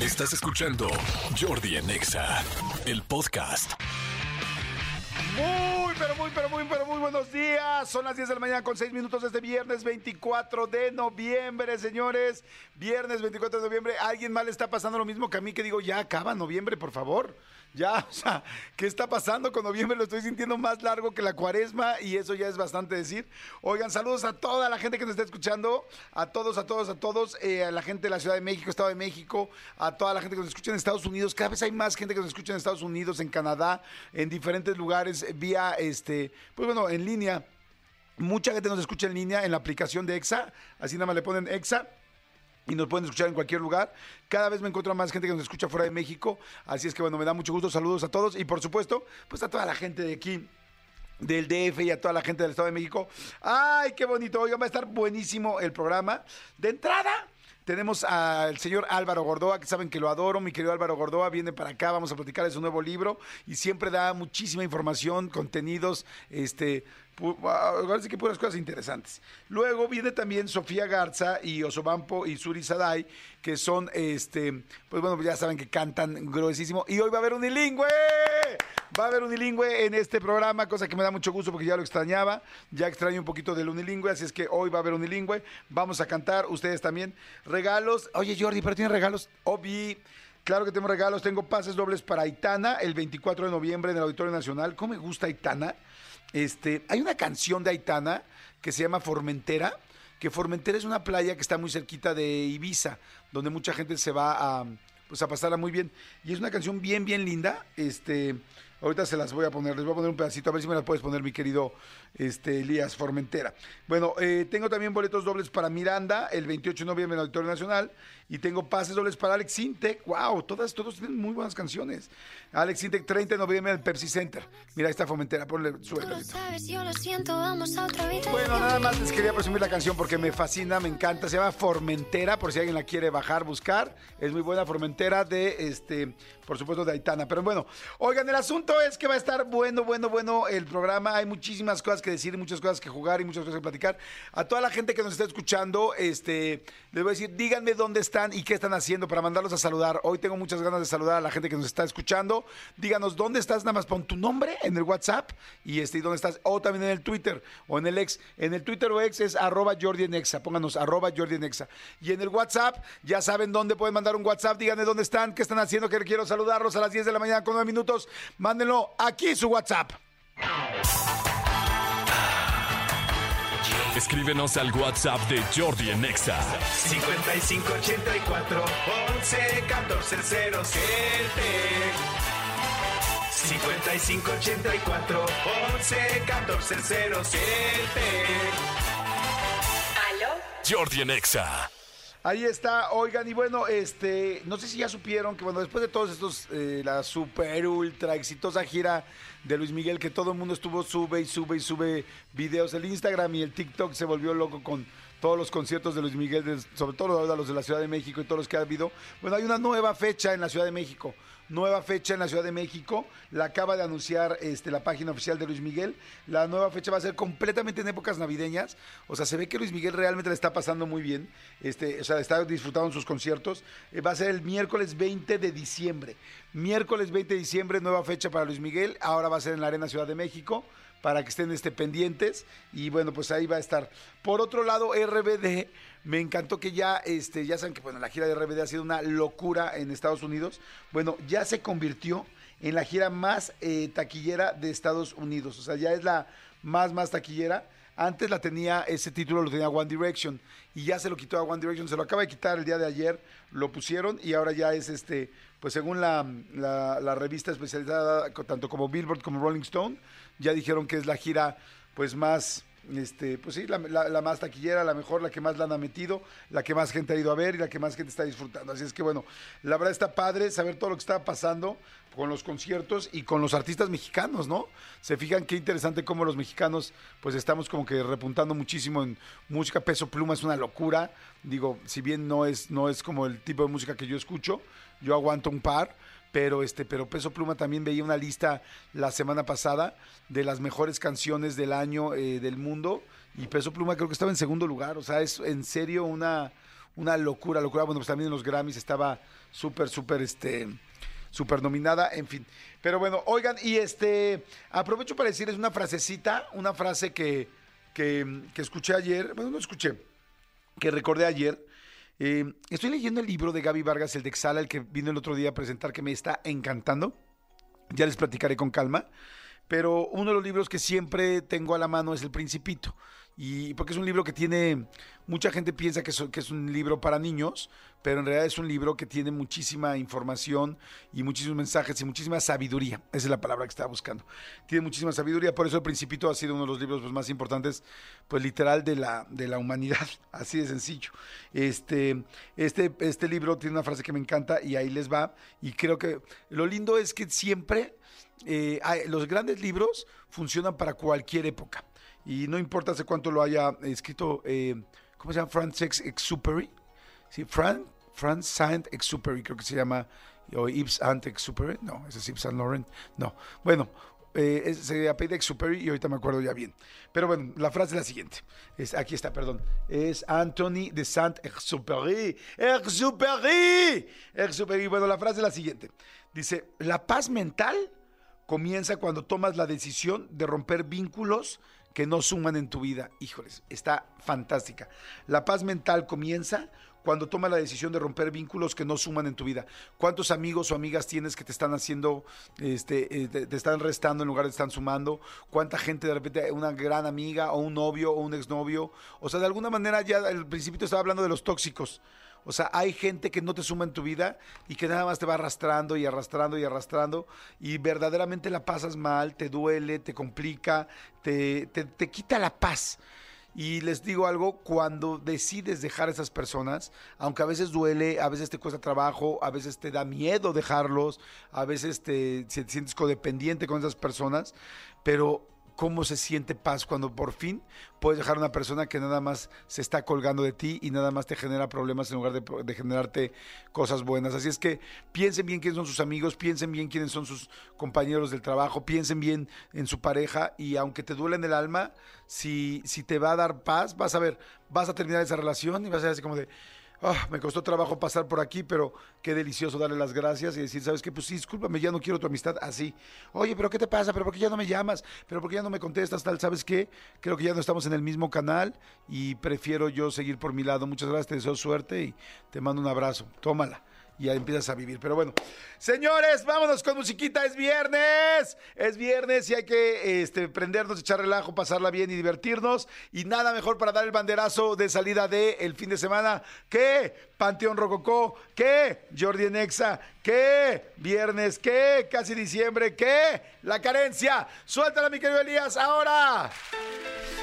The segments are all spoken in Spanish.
Estás escuchando Jordi en Exa, el podcast. Muy, pero muy, pero muy, pero muy buenos días. Son las 10 de la mañana con 6 minutos desde viernes 24 de noviembre, señores. Viernes 24 de noviembre. ¿A alguien le está pasando lo mismo que a mí que digo, ya acaba noviembre, por favor? Ya, o sea, ¿qué está pasando con noviembre? Lo estoy sintiendo más largo que la cuaresma y eso ya es bastante decir. Oigan, saludos a toda la gente que nos está escuchando, a todos, a todos, a todos, eh, a la gente de la Ciudad de México, Estado de México, a toda la gente que nos escucha en Estados Unidos. Cada vez hay más gente que nos escucha en Estados Unidos, en Canadá, en diferentes lugares, vía, este, pues bueno, en línea. Mucha gente nos escucha en línea en la aplicación de EXA, así nada más le ponen EXA y nos pueden escuchar en cualquier lugar. Cada vez me encuentro más gente que nos escucha fuera de México, así es que bueno, me da mucho gusto. Saludos a todos y por supuesto, pues a toda la gente de aquí del DF y a toda la gente del Estado de México. ¡Ay, qué bonito! Oigan, va a estar buenísimo el programa. De entrada, tenemos al señor Álvaro Gordoa, que saben que lo adoro. Mi querido Álvaro Gordoa viene para acá, vamos a platicar de su nuevo libro y siempre da muchísima información, contenidos, este, pu- ahora sí que puras cosas interesantes. Luego viene también Sofía Garza y Osobampo y Suri Sadai, que son, este, pues bueno, ya saben que cantan gruesísimo. Y hoy va a haber unilingüe. Va a haber unilingüe en este programa, cosa que me da mucho gusto porque ya lo extrañaba. Ya extraño un poquito del unilingüe, así es que hoy va a haber unilingüe. Vamos a cantar, ustedes también. Regalos. Oye, Jordi, pero tiene regalos. Obi. Claro que tengo regalos. Tengo pases dobles para Aitana el 24 de noviembre en el Auditorio Nacional. ¿Cómo me gusta Aitana? Este, hay una canción de Aitana que se llama Formentera, que Formentera es una playa que está muy cerquita de Ibiza, donde mucha gente se va a, pues a pasarla muy bien. Y es una canción bien, bien linda. Este, ahorita se las voy a poner, les voy a poner un pedacito, a ver si me la puedes poner, mi querido este, Elías Formentera. Bueno, eh, tengo también boletos dobles para Miranda el 28 de noviembre en el Auditorio Nacional y tengo pases dobles para Alex Sintek. Wow, todas, todos tienen muy buenas canciones. Alex Sintek, 30 de noviembre en el Pepsi Center. Mira, ahí está Formentera, ponle, habitación. Bueno, nada más les quería presumir la canción porque me fascina, me encanta. Se llama Formentera, por si alguien la quiere bajar, buscar. Es muy buena Formentera de, este, por supuesto, de Aitana. Pero bueno, oigan, el asunto es que va a estar bueno, bueno, bueno el programa. Hay muchísimas cosas que decir, muchas cosas que jugar y muchas cosas que platicar. A toda la gente que nos está escuchando, este, les voy a decir, díganme dónde y qué están haciendo para mandarlos a saludar. Hoy tengo muchas ganas de saludar a la gente que nos está escuchando. Díganos dónde estás, nada más pon tu nombre en el WhatsApp y este, dónde estás, o también en el Twitter o en el ex. En el Twitter o ex es arroba Jordi en Exa, pónganos arroba Jordi en Exa. Y en el WhatsApp, ya saben dónde pueden mandar un WhatsApp, díganme dónde están, qué están haciendo, que quiero saludarlos a las 10 de la mañana con 9 minutos. Mándenlo aquí su WhatsApp. Escríbenos al WhatsApp de Jordi en Exa. 5584 11 14 0 5584 11 14 0 Jordi en Exa. Ahí está, oigan, y bueno, este, no sé si ya supieron que, bueno, después de todos estos, eh, la super, ultra exitosa gira de Luis Miguel, que todo el mundo estuvo, sube y sube y sube videos, el Instagram y el TikTok se volvió loco con todos los conciertos de Luis Miguel, sobre todo los de la Ciudad de México y todos los que ha habido. Bueno, hay una nueva fecha en la Ciudad de México, nueva fecha en la Ciudad de México, la acaba de anunciar este, la página oficial de Luis Miguel. La nueva fecha va a ser completamente en épocas navideñas, o sea, se ve que Luis Miguel realmente le está pasando muy bien, este, o sea, está disfrutando sus conciertos. Eh, va a ser el miércoles 20 de diciembre. Miércoles 20 de diciembre, nueva fecha para Luis Miguel, ahora va a ser en la Arena Ciudad de México para que estén este, pendientes y bueno, pues ahí va a estar. Por otro lado, RBD, me encantó que ya, este, ya saben que bueno, la gira de RBD ha sido una locura en Estados Unidos. Bueno, ya se convirtió en la gira más eh, taquillera de Estados Unidos, o sea, ya es la más, más taquillera. Antes la tenía, ese título lo tenía One Direction y ya se lo quitó a One Direction, se lo acaba de quitar el día de ayer, lo pusieron y ahora ya es este, pues según la, la- revista especializada, tanto como Billboard como Rolling Stone, ya dijeron que es la gira pues más, este, pues sí, la, más taquillera, la mejor, la que más la han metido, la que más gente ha ido a ver y la que más gente está disfrutando. Así es que bueno, la verdad está padre saber todo lo que está pasando con los conciertos y con los artistas mexicanos, ¿no? Se fijan qué interesante cómo los mexicanos, pues estamos como que repuntando muchísimo en música. Peso Pluma es una locura. Digo, si bien no es, no es como el tipo de música que yo escucho, yo aguanto un par, pero este, pero Peso Pluma también veía una lista la semana pasada de las mejores canciones del año eh, del mundo y Peso Pluma creo que estaba en segundo lugar. O sea, es en serio una una locura, locura. Bueno, pues también en los Grammys estaba súper, súper, este, súper nominada, en fin. Pero bueno, oigan, y este, aprovecho para decirles una frasecita, una frase que, que, que escuché ayer, bueno, no escuché, que recordé ayer. Eh, estoy leyendo el libro de Gaby Vargas, el de Exhala, el que vino el otro día a presentar, que me está encantando. Ya les platicaré con calma. Pero uno de los libros que siempre tengo a la mano es El Principito. Y porque es un libro que tiene, mucha gente piensa que es, un libro para niños, pero en realidad es un libro que tiene muchísima información y muchísimos mensajes y muchísima sabiduría. Esa es la palabra que estaba buscando. Tiene muchísima sabiduría, por eso El Principito ha sido uno de los libros pues, más importantes, pues literal, de la, de la humanidad. Así de sencillo. Este, este, este libro tiene una frase que me encanta y ahí les va. Y creo que lo lindo es que siempre eh, hay- los grandes libros funcionan para cualquier época. Y no importa hace cuánto lo haya escrito, eh, ¿cómo se llama? Francis Exupery. Sí, Fran, Franz Saint-Exupéry, creo que se llama, o Yves Saint-Exupéry, no, ese es Yves Saint Laurent, no. Bueno, eh, se apellida Exupéry y ahorita me acuerdo ya bien. Pero bueno, la frase es la siguiente, es, aquí está, perdón, es Anthony de Saint-Exupéry, Exupéry, Exupéry, bueno, la frase es la siguiente, dice, la paz mental comienza cuando tomas la decisión de romper vínculos que no suman en tu vida. Híjoles, está fantástica. La paz mental comienza cuando tomas la decisión de romper vínculos que no suman en tu vida. ¿Cuántos amigos o amigas tienes que te están haciendo, este, eh, te, están restando en lugar de están sumando? ¿Cuánta gente de repente, una gran amiga o un novio o un exnovio? O sea, de alguna manera ya al principio estaba hablando de los tóxicos. O sea, hay gente que no te suma en tu vida y que nada más te va arrastrando y arrastrando y arrastrando y verdaderamente la pasas mal, te duele, te complica, te, te, te quita la paz. Y les digo algo, cuando decides dejar a esas personas, aunque a veces duele, a veces te cuesta trabajo, a veces te da miedo dejarlos, a veces te, te sientes codependiente con esas personas, pero cómo se siente paz cuando por fin puedes dejar a una persona que nada más se está colgando de ti y nada más te genera problemas en lugar de, generarte cosas buenas. Así es que piensen bien quiénes son sus amigos, piensen bien quiénes son sus compañeros del trabajo, piensen bien en su pareja y aunque te duele en el alma, si, si te va a dar paz, vas a ver, vas a terminar esa relación y vas a ser así como de... "Ah, me costó trabajo pasar por aquí, pero qué delicioso darle las gracias y decir, ¿sabes qué? Pues sí, discúlpame, ya no quiero tu amistad así. Oye, pero ¿qué te pasa? ¿Pero por qué ya no me llamas? ¿Pero por qué ya no me contestas? Tal, ¿sabes qué? Creo que ya no estamos en el mismo canal y prefiero yo seguir por mi lado. Muchas gracias, te deseo suerte y te mando un abrazo. Tómala. Y ya empiezas a vivir. Pero bueno, señores, vámonos con musiquita. Es viernes. Es viernes y hay que este, prendernos, echar relajo, pasarla bien y divertirnos. Y nada mejor para dar el banderazo de salida del el fin de semana que Panteón Rococó, que Jordi Nexa, que viernes, que casi diciembre, que la carencia. Suéltala, mi querido Elías, ahora.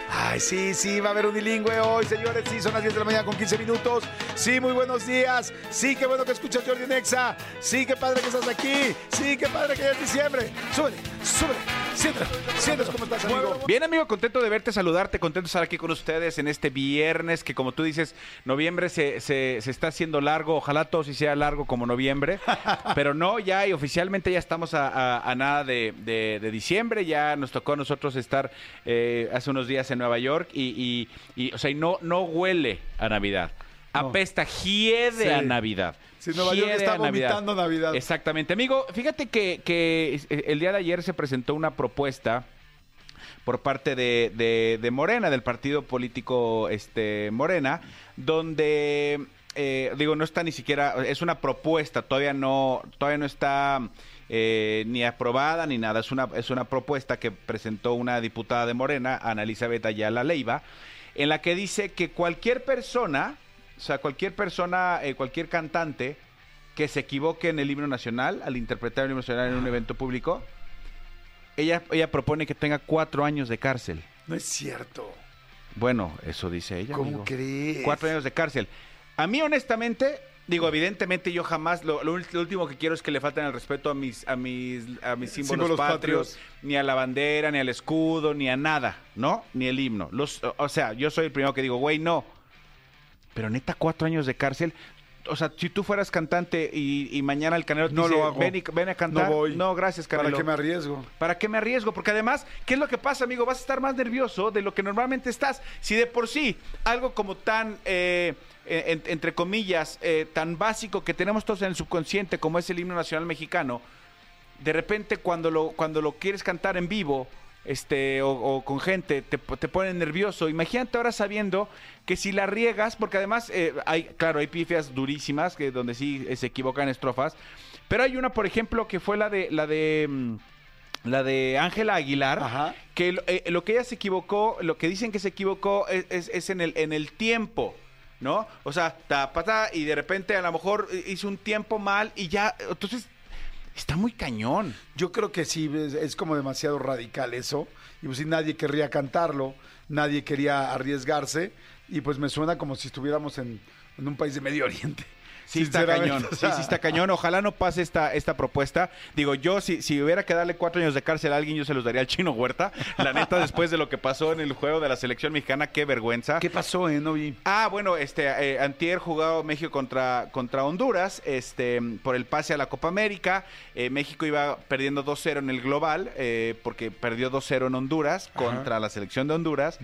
Ay, sí, sí, va a haber unilingüe hoy, señores. Sí, son las 10 de la mañana con 15 minutos. Sí, muy buenos días. Sí, qué bueno que escuchas Jordi Nexa. Sí, qué padre que estás aquí. Sí, qué padre que ya es diciembre. Súbele, súbele. Siéntate, siéntate. ¿Cómo estás, amigo? Bien, amigo, contento de verte, saludarte, contento de estar aquí con ustedes en este viernes, que como tú dices, noviembre se, se- se está haciendo largo, ojalá todo sí sea largo como noviembre, pero no, ya y oficialmente ya estamos a, a- a nada de, de- de diciembre, ya nos tocó a nosotros estar eh, hace unos días en Nueva York y, y- y, o sea, y no, no huele a Navidad. Apesta, hiede Sí. a Navidad. Sí, Nueva York Hiede está a vomitando Navidad. Exactamente. Amigo, fíjate que, que el día de ayer se presentó una propuesta por parte de, de- de Morena, del partido político este, Morena, donde, eh, digo, no está ni siquiera, es una propuesta, todavía no, todavía no está eh, ni aprobada ni nada, es una, es una propuesta que presentó una diputada de Morena, Ana Elizabeth Ayala Leiva, en la que dice que cualquier persona, o sea, cualquier persona, eh, cualquier cantante que se equivoque en el himno nacional, al interpretar el himno nacional en un evento público, ella, ella propone que tenga cuatro años de cárcel. No es cierto. Bueno, eso dice ella. ¿Cómo amigo. crees? Cuatro años de cárcel. A mí, honestamente, digo, evidentemente yo jamás, lo, lo ul- lo último que quiero es que le falten el respeto a mis, a mis, a mis símbolos, Símbolos patrios, patrios. ni a la bandera, ni al escudo, ni a nada, ¿no? Ni el himno. Los, o sea, yo soy el primero que digo, güey, no. Pero neta, cuatro años de cárcel. o sea, si tú fueras cantante y, y mañana el Canelo te No dice, lo hago. Ven, y- ven a cantar. No voy. gracias, Canelo. ¿Para qué me arriesgo? ¿Para qué me arriesgo? Porque además, ¿qué es lo que pasa, amigo? Vas a estar más nervioso de lo que normalmente estás. Si de por sí, algo como tan, eh, en- entre comillas, eh, tan básico que tenemos todos en el subconsciente como es el himno nacional mexicano, de repente cuando lo, cuando lo quieres cantar en vivo, este, o, o con gente, te, te pone nervioso. Imagínate ahora sabiendo que si la riegas, porque además eh, hay, claro, hay pifias durísimas que donde sí eh, se equivocan estrofas, pero hay una, por ejemplo, que fue la de la de mm, la de Ángela Aguilar, Ajá. que lo, eh, lo que ella se equivocó, lo que dicen que se equivocó es, es- es en el en el tiempo. ¿No? O sea, ta, pa, ta, y de repente a lo mejor hizo un tiempo mal y ya, entonces está muy cañón. Yo creo que sí, es, es como demasiado radical eso. Y pues sí, nadie querría cantarlo, nadie quería arriesgarse. Y pues me suena como si estuviéramos en, en un país de Medio Oriente. Sí está cañón, o sí, sea, sí está cañón. Ojalá no pase esta, esta propuesta. Digo, yo si, si hubiera que darle cuatro años de cárcel a alguien, yo se los daría al Chino Huerta. La neta, después de lo que pasó en el juego de la selección mexicana, qué vergüenza. ¿Qué pasó, eh? No vi. Ah, bueno, este, eh, antier jugado México contra, contra Honduras, este, por el pase a la Copa América. Eh, México iba perdiendo 2-0 en el global, eh, porque perdió 2-0 en Honduras contra la selección de Honduras.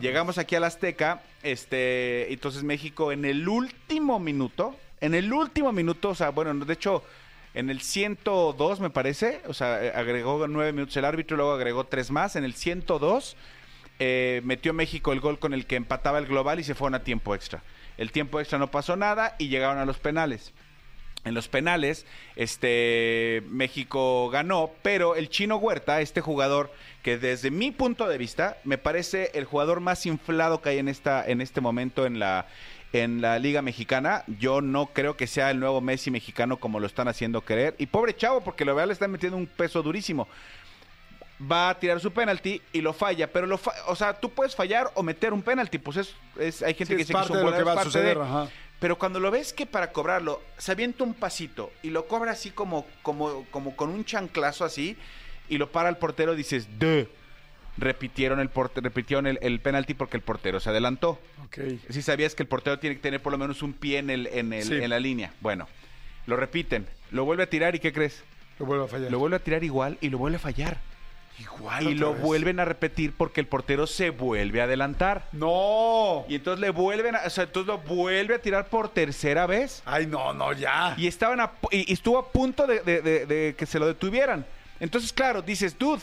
Llegamos aquí al Azteca, este, entonces México en el último minuto, en el último minuto, o sea, bueno, de hecho, en el 102 me parece, o sea, eh, agregó nueve minutos el árbitro, luego agregó tres más, en el 102 eh, metió México el gol con el que empataba el global y se fueron a tiempo extra. El tiempo extra no pasó nada y llegaron a los penales. En los penales, este México ganó, pero el Chino Huerta, este jugador que desde mi punto de vista me parece el jugador más inflado que hay en esta en este momento en la en la Liga Mexicana, yo no creo que sea el nuevo Messi mexicano como lo están haciendo querer. Y pobre chavo, porque lo vea le están metiendo un peso durísimo va a tirar su penalti y lo falla, pero lo fa- o sea, tú puedes fallar o meter un penalti, pues es, es- hay gente Sí, que es que parte un de lo que va a suceder, de- ajá. Pero cuando lo ves que para cobrarlo se avienta un pasito y lo cobra así como como como con un chanclazo así y lo para el portero dices, "Duh". Repitieron el porte- repitieron el, el penalti porque el portero se adelantó. Ok. Si sabías que el portero tiene que tener por lo menos un pie en el en el- Sí. en la línea. Bueno, lo repiten, lo vuelve a tirar y ¿qué crees? Lo vuelvo a fallar. Lo vuelve a tirar igual y lo vuelve a fallar. Igual. Y lo vez. vuelven a repetir porque el portero se vuelve a adelantar. ¡No! Y entonces le vuelven a, o sea, entonces lo vuelve a tirar por tercera vez. Ay, no, no, ya. Y estaban a y, y estuvo a punto de, de- de- de que se lo detuvieran. Entonces, claro, dices, dude,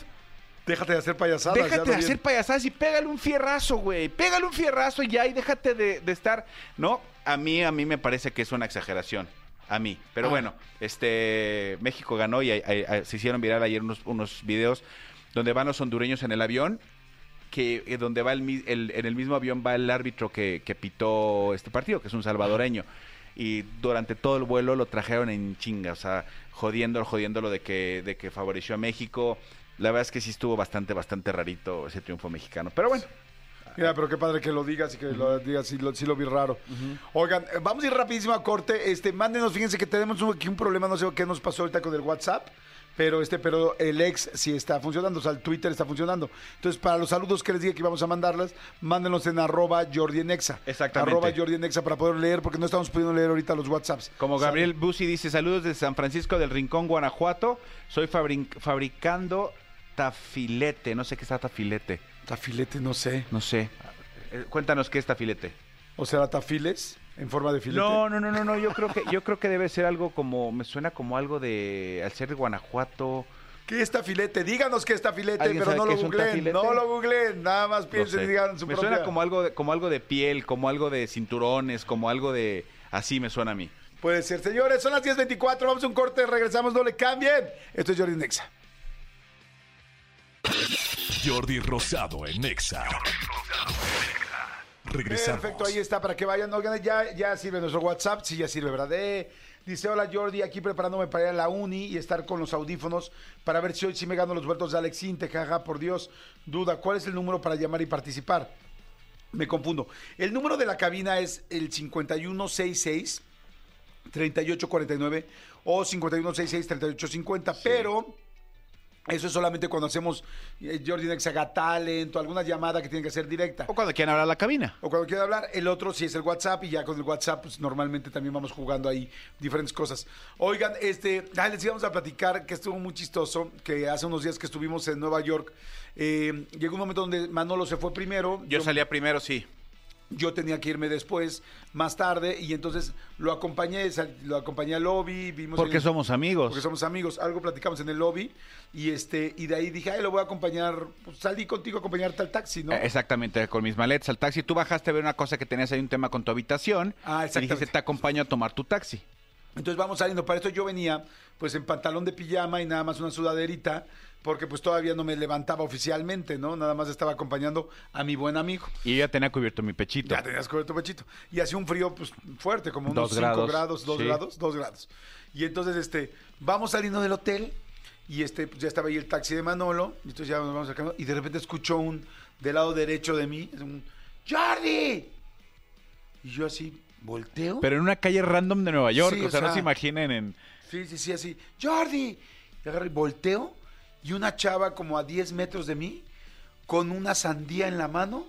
Déjate de hacer payasadas. ya déjate de hacer payasadas y pégale un fierrazo, güey. Pégale un fierrazo y ya, y déjate de, de estar. No, a mí, a mí me parece que es una exageración. A mí. Pero Ah. bueno, este México ganó y hay- hay- se hicieron viral ayer unos, unos videos donde van los hondureños en el avión. Que eh, donde va el, el- en el mismo avión va el árbitro que, que pitó este partido, que es un salvadoreño. Y durante todo el vuelo lo trajeron en chinga, o sea, jodiendo, jodiéndolo de que, de que favoreció a México. La verdad es que sí estuvo bastante, bastante rarito ese triunfo mexicano. Pero bueno, Mira, pero qué padre que lo digas y que lo digas, sí lo, sí lo vi raro. Oigan, eh, vamos a ir rapidísimo a corte. Este, mándenos, fíjense que tenemos un- aquí un problema, no sé qué nos pasó ahorita con el WhatsApp. Pero este, pero el ex sí está funcionando, o sea, el Twitter está funcionando. Entonces, para los saludos que les dije que íbamos a mandarlas, mándenlos en arroba Jordi en Exa. Exactamente. Arroba Jordi en Exa para poder leer, porque no estamos pudiendo leer ahorita los WhatsApps. como Gabriel Busi dice, saludos de San Francisco del Rincón, Guanajuato. Soy fabricando tafilete. No sé qué es tafilete. Tafilete, no sé. No sé. Eh, cuéntanos qué es tafilete. O sea, tafiles en forma de filete. No, no, no, no, no. Yo creo que, yo creo que debe ser algo como, me suena como algo de, al ser de Guanajuato. ¿Qué es tafilete? Díganos qué es tafilete, ¿Alguien pero sabe no qué lo es un googleen. tafilete? No lo googleen, nada más piensen sé. y digan su me propia. suena como algo, de, como algo de piel, como algo de cinturones, como algo de, así me suena a mí. Puede ser. Señores, son las 10.24, vamos a un corte, regresamos, no le cambien. Esto es Jordi Nexa. Jordi Rosado en Nexa. Regresamos. Perfecto, ahí está, para que vayan. Oigan, ya, ya sirve nuestro WhatsApp, sí, ya sirve, ¿verdad? Eh, dice, hola Jordi, aquí preparándome para ir a la uni y estar con los audífonos para ver si hoy sí me gano los vueltos de Alex Inte, jaja, por Dios. Duda, ¿cuál es el número para llamar y participar? Me confundo. El número de la cabina es el 5166 3849 o 5166 3850, pero Eso es solamente cuando hacemos eh, Jordi Nexa Got Talent o alguna llamada que tiene que ser directa. O cuando quieran hablar a la cabina. O cuando quiera hablar, el otro sí es el WhatsApp y ya con el WhatsApp pues normalmente también vamos jugando ahí diferentes cosas. Oigan, este, ah, les íbamos a platicar que estuvo muy chistoso, que hace unos días que estuvimos en Nueva York, eh, llegó un momento donde Manolo se fue primero. Yo salía primero, sí. Yo tenía que irme después, más tarde, y entonces lo acompañé, sal- lo acompañé al lobby, vimos Porque el- somos amigos. porque somos amigos, algo platicamos en el lobby, y este, y de ahí dije, ay, lo voy a acompañar, pues, salí contigo a acompañarte al taxi, ¿no? Eh, Exactamente, con mis maletas al taxi. Tú bajaste a ver una cosa que tenías ahí un tema con tu habitación. Ah, Y exactamente. dijiste, te acompaño a tomar tu taxi. Entonces vamos saliendo. Para esto yo venía pues en pantalón de pijama y nada más una sudaderita, porque pues todavía no me levantaba oficialmente, ¿no? Nada más estaba acompañando a mi buen amigo. Y ya tenía cubierto mi pechito. Ya tenías cubierto pechito. Y hacía un frío pues fuerte, como unos Dos 5 grados, grados, 2 sí. grados, 2 grados. Y entonces este, vamos saliendo del hotel y este, pues, ya estaba ahí el taxi de Manolo, y entonces ya nos vamos sacando, y de repente escucho un, del lado derecho de mí, un, ¡Jordi! Y yo así, volteo. Pero en una calle random de Nueva York. Sí, o, o sea, no se imaginen en... Sí, sí, sí, así. ¡Jordi! Y agarro y volteo y una chava como a 10 metros de mí con una sandía en la mano,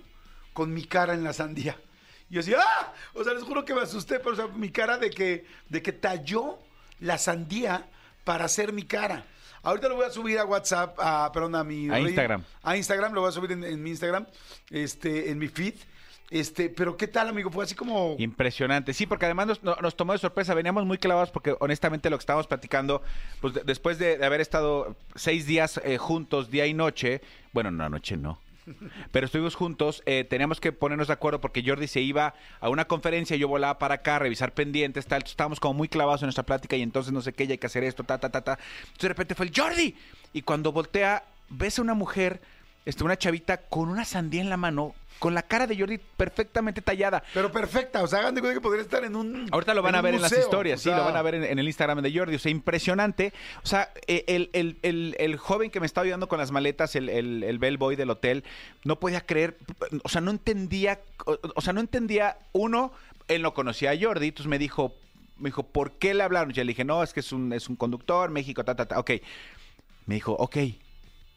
con mi cara en la sandía. Y yo así, ¡ah! O sea, les juro que me asusté, pero o sea, mi cara de que, de que talló la sandía para hacer mi cara. Ahorita lo voy a subir a WhatsApp, a, perdón, a mi... A Instagram. A Instagram, lo voy a subir en, en mi Instagram, este, en mi feed. Este, pero ¿qué tal, amigo? Fue así como... Impresionante. Sí, porque además nos, no- nos tomó de sorpresa. Veníamos muy clavados porque honestamente lo que estábamos platicando, pues de- después de, de haber estado seis días eh, juntos, día y noche, bueno, no, noche no. Pero estuvimos juntos, eh, teníamos que ponernos de acuerdo porque Jordi se iba a una conferencia, yo volaba para acá a revisar pendientes, tal. Estábamos como muy clavados en nuestra plática y entonces no sé qué, ya hay que hacer esto, ta, ta, ta, ta. Entonces de repente fue el Jordi. Y cuando voltea, ves a una mujer, este, una chavita con una sandía en la mano, con la cara de Jordi perfectamente tallada. Pero perfecta, o sea, hagan de cuenta que podría estar en un. Ahorita lo van a ver en las historias, o sí, lo van a ver en, en el Instagram de Jordi. O sea, impresionante. O sea, eh, el, el- el- el joven que me estaba ayudando con las maletas, el, el, el bellboy del hotel, no podía creer, o sea, no entendía, o, o sea, no entendía, uno, él no conocía a Jordi, entonces me dijo, me dijo, ¿por qué le hablaron? Yo le dije, no, es que es un, es un conductor, México, ta, ta, ta. Ok. Me dijo, ok,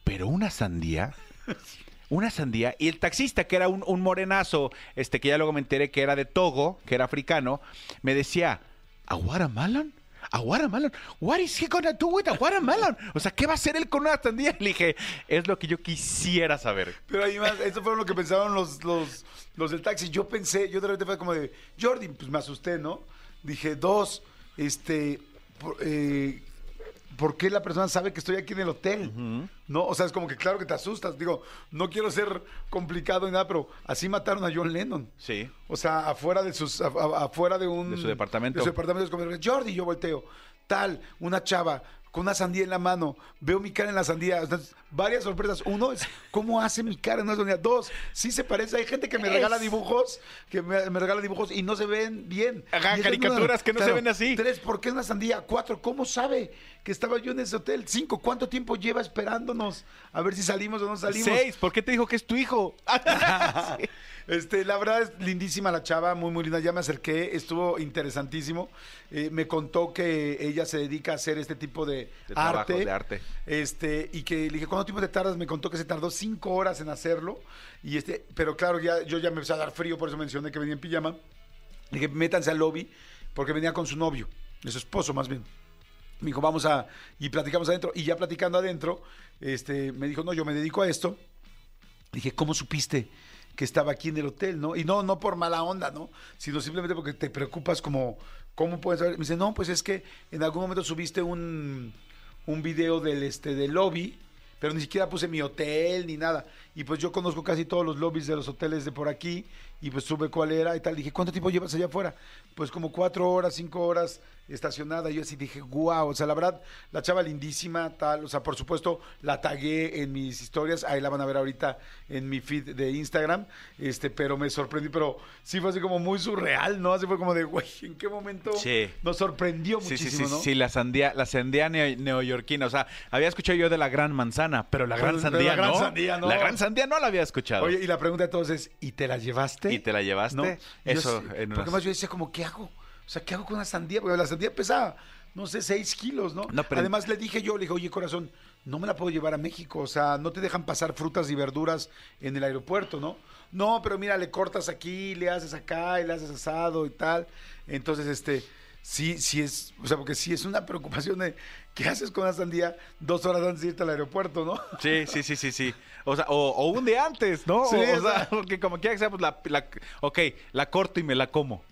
pero una sandía. Una sandía. Y el taxista, que era un, un morenazo, este, que ya luego me enteré que era de Togo, que era africano, me decía, ¿a watermelon? ¿A watermelon? What is he gonna do with a watermelon? O sea, ¿qué va a hacer él con una sandía? Le dije, es lo que yo quisiera saber. Pero además, eso fue lo que pensaron los, los, los del taxi. Yo pensé, yo de repente fue como de, Jordi, pues me asusté, ¿no? Dije, dos, este, eh, ¿por qué la persona sabe que estoy aquí en el hotel? ¿No? O sea, es como que claro que te asustas. Digo, no quiero ser complicado ni nada, pero así mataron a John Lennon. Sí. O sea, afuera de sus, a- a- afuera de un... De su departamento. De su departamento es como, Jordi, yo volteo. Tal, una chava con una sandía en la mano. Veo mi cara en la sandía. Entonces, varias sorpresas. Uno es, ¿cómo hace mi cara en una sandía? Dos, sí se parece. Hay gente que me regala dibujos, que me, me regala dibujos y no se ven bien. Ajá, es caricaturas que no se ven así. Tres, ¿por qué una sandía? Cuatro, ¿cómo sabe que estaba yo en ese hotel? Cinco, ¿cuánto tiempo lleva esperándonos? A ver si salimos o no salimos. Seis, ¿por qué te dijo que es tu hijo? Sí. Este, la verdad es lindísima la chava, muy, muy linda. Ya me acerqué, estuvo interesantísimo. Eh, me contó que ella se dedica a hacer este tipo de, De arte. de arte. Este, y que le dije, ¿cuánto tiempo te tardas? Me contó que se tardó cinco horas en hacerlo. Y este, pero claro, ya, yo ya me empecé a dar frío, por eso mencioné que venía en pijama. Le dije, métanse al lobby, porque venía con su novio, su esposo más bien. Me dijo, vamos a. Y platicamos adentro. Y ya platicando adentro, este, me dijo, no, yo me dedico a esto. Dije, ¿cómo supiste que estaba aquí en el hotel, no? Y no, no por mala onda, ¿no? Sino simplemente porque te preocupas como, ¿cómo puedes saber? Me dice, no, pues es que en algún momento subiste un, un video del, este, del lobby, pero ni siquiera puse mi hotel ni nada. Y pues yo conozco casi todos los lobbies de los hoteles de por aquí y pues sube cuál era y tal. Dije, ¿cuánto tiempo llevas allá afuera? Pues como cuatro horas, cinco horas estacionada. Yo así dije, wow, o sea, la verdad, la chava lindísima, tal. O sea, por supuesto, la tagué en mis historias. Ahí la van a ver ahorita en mi feed de Instagram. Este, pero me sorprendí, pero sí fue así como muy surreal, ¿no? Así fue como de, güey, ¿en qué momento Sí. nos sorprendió Sí, sí, muchísimo, sí, ¿no? sí, la sandía, la sandía neo- neoyorquina. O sea, había escuchado yo de la gran manzana, pero la gran Pero- pero sandía la gran no. sandía no. La gran sandía no la había escuchado. Oye, y la pregunta entonces, es, ¿y te la llevaste? ¿Y te la llevaste? ¿No? Eso, Yo en porque unas- más yo decía como, ¿qué hago? O sea, ¿qué hago con una sandía? Porque la sandía pesa no sé, seis kilos, ¿no? No, pero- Además le dije yo, le dije, oye, corazón, no me la puedo llevar a México, o sea, no te dejan pasar frutas y verduras en el aeropuerto, ¿no? No, pero mira, le cortas aquí, le haces acá, y le haces asado y tal. Entonces, este, sí, sí es, o sea, porque sí es una preocupación de, ¿qué haces con una sandía dos horas antes de irte al aeropuerto, no? Sí, sí, sí, sí, sí. O sea, o, o un día antes, ¿no? Sí, o, o o sea, sea. porque como quiera que sea, pues la, la- ok, la corto y me la como.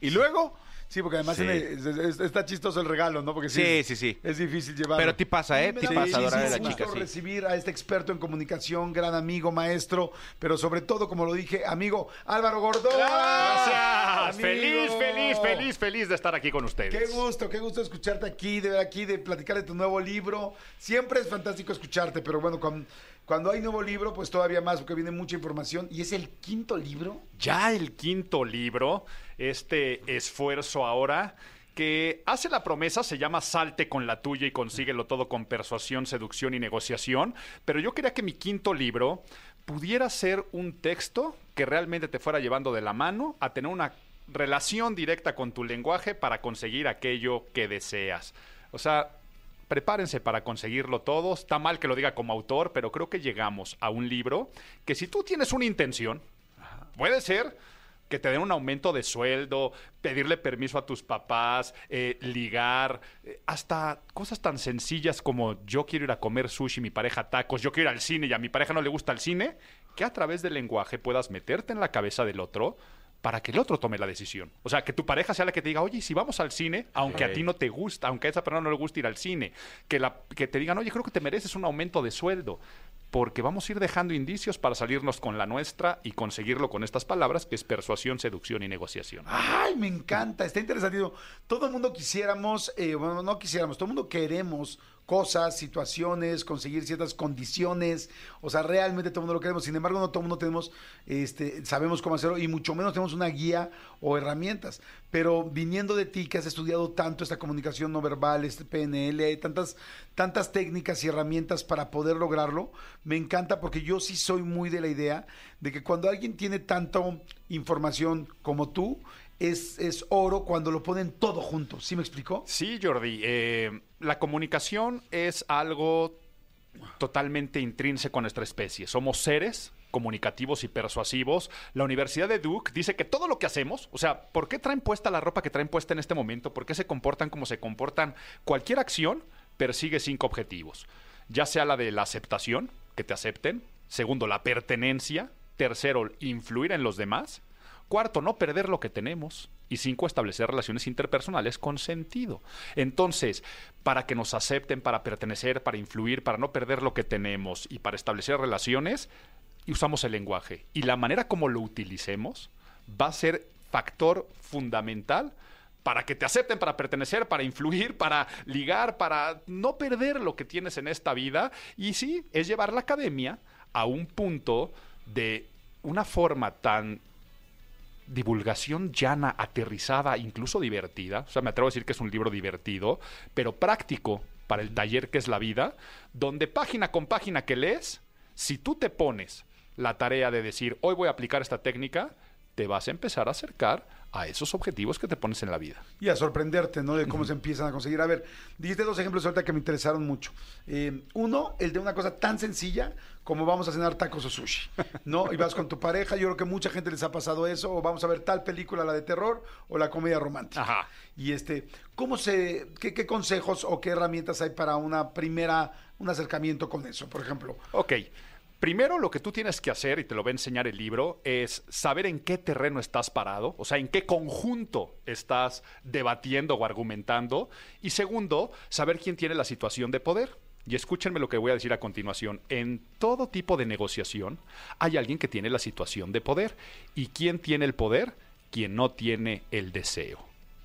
Y luego, Sí, porque además Sí. en el- es- es- está chistoso el regalo, ¿no? Porque Sí, es- sí, sí. Es difícil llevarlo. Pero ti pasa, ¿eh? Ti pasa, Dora de la chica, sí. recibir a este experto en comunicación, gran amigo, maestro, pero sobre todo, como lo dije, amigo Álvaro Gordón. Gracias. Amigo. Feliz, feliz, feliz, feliz de estar aquí con ustedes. Qué gusto, qué gusto escucharte aquí, de ver aquí, de platicar de tu nuevo libro. Siempre es fantástico escucharte, pero bueno, cuando, cuando hay nuevo libro, pues todavía más, porque viene mucha información. ¿Y es el quinto libro? Ya el quinto libro, este esfuerzo ahora, que hace la promesa, se llama Salte con la tuya y consíguelo todo con persuasión, seducción y negociación. Pero yo quería que mi quinto libro pudiera ser un texto que realmente te fuera llevando de la mano a tener una relación directa con tu lenguaje para conseguir aquello que deseas. O sea, prepárense para conseguirlo todo. Está mal que lo diga como autor, pero creo que llegamos a un libro que si tú tienes una intención, puede ser que te den un aumento de sueldo, pedirle permiso a tus papás, eh, ligar, eh, hasta cosas tan sencillas como yo quiero ir a comer sushi, mi pareja tacos, yo quiero ir al cine y a mi pareja no le gusta el cine, que a través del lenguaje puedas meterte en la cabeza del otro para que el otro tome la decisión. O sea, que tu pareja sea la que te diga, oye, ¿y si vamos al cine, aunque a ti no te gusta, aunque a esa persona no le gusta ir al cine, que, la, que te digan, oye, creo que te mereces un aumento de sueldo, porque vamos a ir dejando indicios para salirnos con la nuestra y conseguirlo con estas palabras, que es persuasión, seducción y negociación. Ay, me encanta, está interesante. Todo el mundo quisiéramos, eh, bueno, no quisiéramos, todo el mundo queremos cosas, situaciones, conseguir ciertas condiciones. O sea, realmente todo el mundo lo queremos. Sin embargo, no todo el mundo tenemos, este, sabemos cómo hacerlo y mucho menos tenemos una guía o herramientas. Pero viniendo de ti, que has estudiado tanto esta comunicación no verbal, este PNL, tantas, tantas técnicas y herramientas para poder lograrlo, me encanta porque yo sí soy muy de la idea de que cuando alguien tiene tanta información como tú, es, oro cuando lo ponen todo junto. ¿Sí me explicó? Sí, Jordi, eh, la comunicación es algo totalmente intrínseco a nuestra especie. Somos seres comunicativos y persuasivos. La Universidad de Duke dice que todo lo que hacemos, o sea, ¿por qué traen puesta la ropa que traen puesta en este momento? ¿Por qué se comportan como se comportan? Cualquier acción persigue cinco objetivos. Ya sea la de la aceptación, que te acepten. Segundo, la pertenencia. Tercero, influir en los demás. Cuarto, no perder lo que tenemos. Y cinco, establecer relaciones interpersonales con sentido. Entonces, para que nos acepten, para pertenecer, para influir, para no perder lo que tenemos y para establecer relaciones, usamos el lenguaje. Y la manera como lo utilicemos va a ser factor fundamental para que te acepten, para pertenecer, para influir, para ligar, para no perder lo que tienes en esta vida. Y sí, es llevar la academia a un punto de una forma tan divulgación llana, aterrizada, incluso divertida. O sea, me atrevo a decir que es un libro divertido, pero práctico para el taller que es la vida, donde página con página que lees, si tú te pones la tarea de decir, hoy voy a aplicar esta técnica, te vas a empezar a acercar a esos objetivos que te pones en la vida. Y a sorprenderte, ¿no? De cómo se empiezan a conseguir. A ver, dijiste dos ejemplos ahorita que me interesaron mucho. Eh, uno, el de una cosa tan sencilla como vamos a cenar tacos o sushi, ¿no? Y vas con tu pareja, yo creo que mucha gente les ha pasado eso, o vamos a ver tal película, la de terror, o la comedia romántica. Ajá. Y este, ¿cómo se, qué, qué consejos o qué herramientas hay para una primera, un acercamiento con eso, por ejemplo? Ok. Primero, lo que tú tienes que hacer, y te lo va a enseñar el libro, es saber en qué terreno estás parado, o sea, en qué conjunto estás debatiendo o argumentando. Y segundo, saber quién tiene la situación de poder. Y escúchenme lo que voy a decir a continuación. En todo tipo de negociación hay alguien que tiene la situación de poder. ¿Y quién tiene el poder? Quien no tiene el deseo.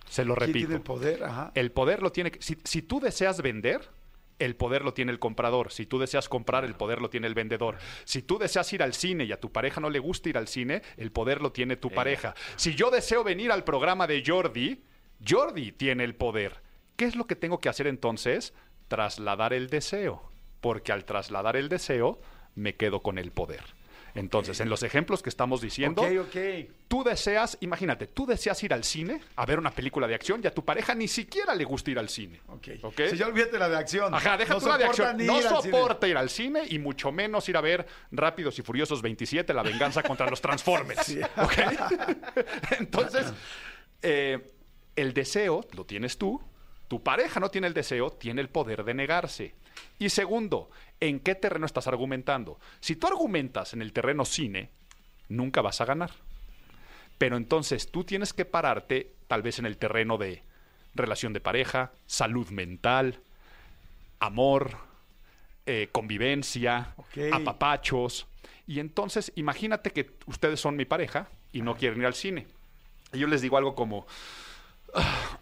Se lo ¿Quién repito. tiene el poder? Ajá. El poder lo tiene. que- Si, si tú deseas vender, el poder lo tiene el comprador. Si tú deseas comprar, el poder lo tiene el vendedor. Si tú deseas ir al cine y a tu pareja no le gusta ir al cine, el poder lo tiene tu pareja. Si yo deseo venir al programa de Jordi, Jordi tiene el poder. ¿Qué es lo que tengo que hacer entonces? Trasladar el deseo. Porque al trasladar el deseo, me quedo con el poder. Entonces, en los ejemplos que estamos diciendo, tú deseas, imagínate, tú deseas ir al cine a ver una película de acción y a tu pareja ni siquiera le gusta ir al cine. Ok. ¿Ok? Si ya olvídate la de acción. Ajá, deja no tú la de acción. No soporta ir al cine y mucho menos ir a ver Rápidos y Furiosos 27, La venganza contra los Transformers. ¿Ok? Entonces, eh, el deseo lo tienes tú, tu pareja no tiene el deseo, tiene el poder de negarse. Y segundo, ¿en qué terreno estás argumentando? Si tú argumentas en el terreno cine, nunca vas a ganar. Pero entonces tú tienes que pararte tal vez en el terreno de relación de pareja, salud mental, amor, eh, convivencia, apapachos. Y entonces imagínate que ustedes son mi pareja y no quieren ir al cine. Y yo les digo algo como, "Ah,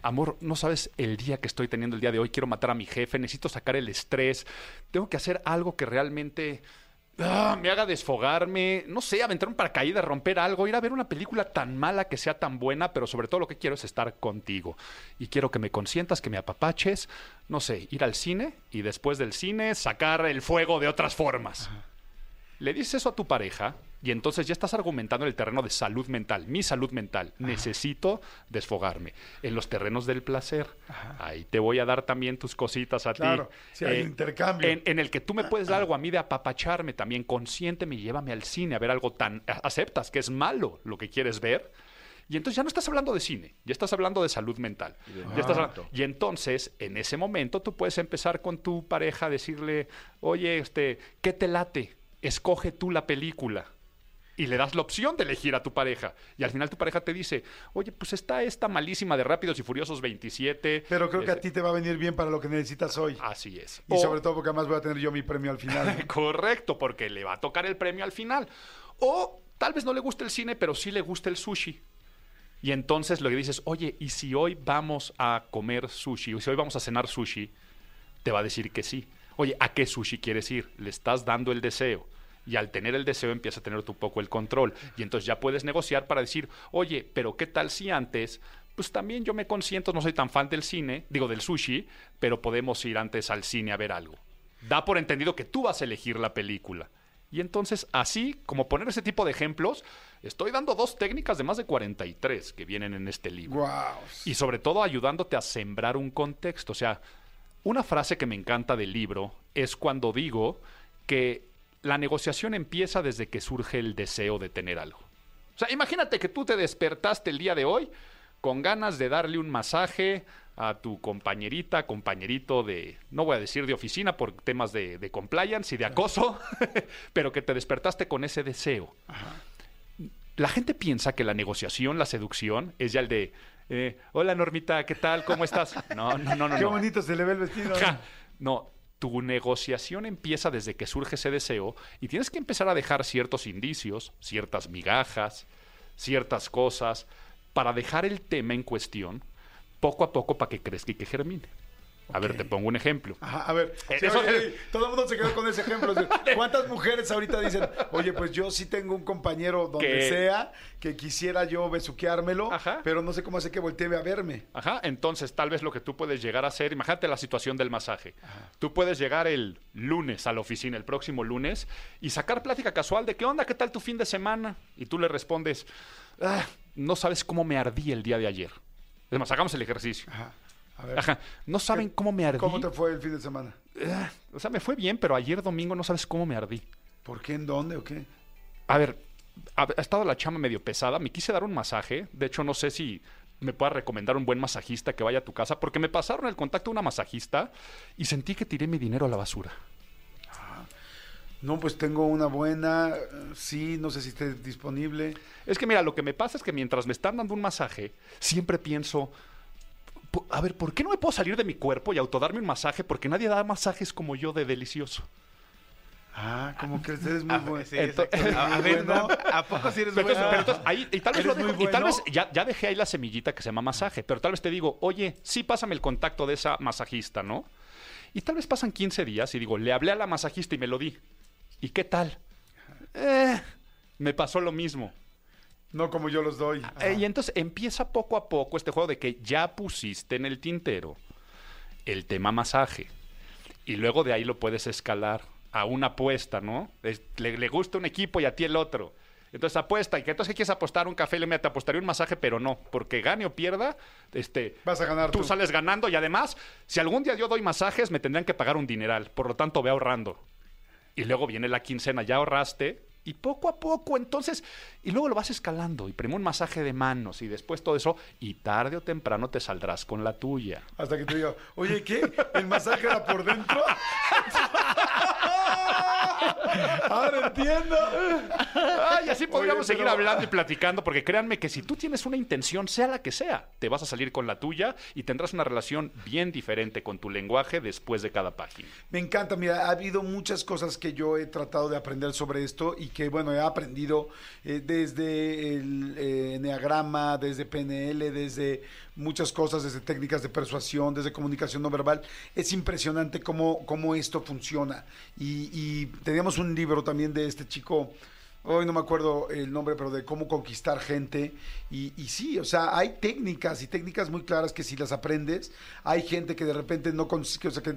amor, no sabes el día que estoy teniendo el día de hoy, quiero matar a mi jefe, necesito sacar el estrés, tengo que hacer algo que realmente ah, me haga desfogarme, no sé, aventar un paracaídas, romper algo, ir a ver una película tan mala que sea tan buena, pero sobre todo lo que quiero es estar contigo. Y quiero que me consientas, que me apapaches, no sé, ir al cine y después del cine sacar el fuego de otras formas. Le dices eso a tu pareja y entonces ya estás argumentando en el terreno de salud mental, mi salud mental. Necesito desfogarme. En los terrenos del placer, ahí te voy a dar también tus cositas a Claro, ti. sí, hay intercambio. En, en el que tú me puedes dar algo a mí de apapacharme también, consiénteme y llévame al cine a ver algo tan... Aceptas que es malo lo que quieres ver. Y entonces ya no estás hablando de cine, ya estás hablando de salud mental. Ya estás habla- y entonces, en ese momento, tú puedes empezar con tu pareja a decirle, oye, este, ¿qué te late? Escoge tú la película. Y le das la opción de elegir a tu pareja. Y al final tu pareja te dice, oye, pues está esta malísima de Rápidos y Furiosos 27. Pero creo que a Este, ti te va a venir bien para lo que necesitas hoy. Así es. Y O- sobre todo porque además voy a tener yo mi premio al final. Correcto, porque le va a tocar el premio al final. O tal vez no le guste el cine, pero sí le gusta el sushi. Y entonces lo que dices, oye, ¿y si hoy vamos a comer sushi? ¿O si hoy vamos a cenar sushi? Te va a decir que sí. Oye, ¿a qué sushi quieres ir? Le estás dando el deseo. Y al tener el deseo empieza a tener un poco el control. Y entonces ya puedes negociar para decir, oye, pero ¿qué tal si antes? Pues también yo me consiento, no soy tan fan del cine, digo del sushi, pero podemos ir antes al cine a ver algo. Da por entendido que tú vas a elegir la película. Y entonces, así como poner ese tipo de ejemplos, estoy dando dos técnicas de más de 43 que vienen en este libro. Guau. Y sobre todo ayudándote a sembrar un contexto. O sea, una frase que me encanta del libro es cuando digo que la negociación empieza desde que surge el deseo de tener algo. O sea, imagínate que tú te despertaste el día de hoy con ganas de darle un masaje a tu compañerita, compañerito de, no voy a decir de oficina por temas de, de compliance y de acoso, pero que te despertaste con ese deseo. La gente piensa que la negociación, la seducción, es ya el de, eh, hola Normita, ¿qué tal? ¿Cómo estás? No, no, no, no. Qué no. bonito se le ve el vestido. Ja. No, tu negociación empieza desde que surge ese deseo y tienes que empezar a dejar ciertos indicios, ciertas migajas, ciertas cosas, para dejar el tema en cuestión poco a poco para que crezca y que germine. A ver, te pongo un ejemplo. Ajá, a ver, Eh, sí, eso- oye, oye, todo el mundo se quedó con ese ejemplo. ¿Cuántas mujeres ahorita dicen, oye, pues yo sí tengo un compañero donde Que- sea que quisiera yo besuqueármelo, Ajá. pero no sé cómo hace que voltee a verme? Ajá, entonces tal vez lo que tú puedes llegar a hacer, imagínate la situación del masaje. Tú puedes llegar el lunes a la oficina, el próximo lunes, y sacar plática casual de qué onda, qué tal tu fin de semana. Y tú le respondes, "Ah, no sabes cómo me ardí el día de ayer. Es más, hagamos el ejercicio. Ajá. Ajá, no saben cómo me ardí. ¿cómo te fue el fin de semana? Ah, O sea, me fue bien, pero ayer domingo no sabes cómo me ardí. ¿Por qué? ¿En dónde o qué? A ver, ha, ha estado la chama medio pesada. Me quise dar un masaje. De hecho, no sé si me pueda recomendar un buen masajista que vaya a tu casa, porque me pasaron el contacto de una masajista y sentí que tiré mi dinero a la basura. No, pues tengo una buena, eh, sí, no sé si esté disponible. Es que mira, lo que me pasa es que mientras me están dando un masaje, siempre pienso, "Po- a ver, ¿por qué no me puedo salir de mi cuerpo y autodarme un masaje? Porque nadie da masajes como yo de delicioso. Ah, como que usted es muy bueno. Sí, Ento- exacto. A, ver, Bueno. ¿a, poco sí eres Pero entonces, bueno? pero entonces ahí, y tal vez, Eres lo dejo- y tal bueno. vez ya, ya dejé ahí la semillita que se llama masaje, pero tal vez te digo, oye, sí, pásame el contacto de esa masajista, ¿no? Y tal vez pasan 15 días y digo, le hablé a la masajista y me lo di. ¿Y qué tal? Eh, me pasó lo mismo. No como yo los doy. Eh, y entonces empieza poco a poco este juego de que ya pusiste en el tintero el tema masaje. Y luego de ahí lo puedes escalar a una apuesta, ¿no? Es- le, le gusta un equipo y a ti el otro. Entonces apuesta, y que entonces quieres apostar un café, le mete, te apostaría un masaje, pero no, porque gane o pierda, este, Vas a ganar tú, tú. sales ganando y además, si algún día yo doy masajes, me tendrían que pagar un dineral, por lo tanto ve ahorrando. Y luego viene la quincena, ya ahorraste, y poco a poco, entonces, y luego lo vas escalando, y primero un masaje de manos, y después todo eso, y tarde o temprano te saldrás con la tuya. Hasta que te diga, oye, ¿qué? ¿El masaje era por dentro? Ahora entiendo. Ay, así podríamos Oye, seguir pero- hablando y platicando, porque créanme que si tú tienes una intención, sea la que sea, te vas a salir con la tuya y tendrás una relación bien diferente con tu lenguaje después de cada página. Me encanta, mira, ha habido muchas cosas que yo he tratado de aprender sobre esto y que, bueno, he aprendido eh, desde el eh, enneagrama, desde PNL, desde muchas cosas, desde técnicas de persuasión, desde comunicación no verbal. Es impresionante cómo, cómo esto funciona. Y, y teníamos un libro también de este chico. Hoy no me acuerdo el nombre, pero de cómo conquistar gente. Y, y sí, o sea, hay técnicas y técnicas muy claras que si las aprendes, hay gente que de repente no consigue, o sea, que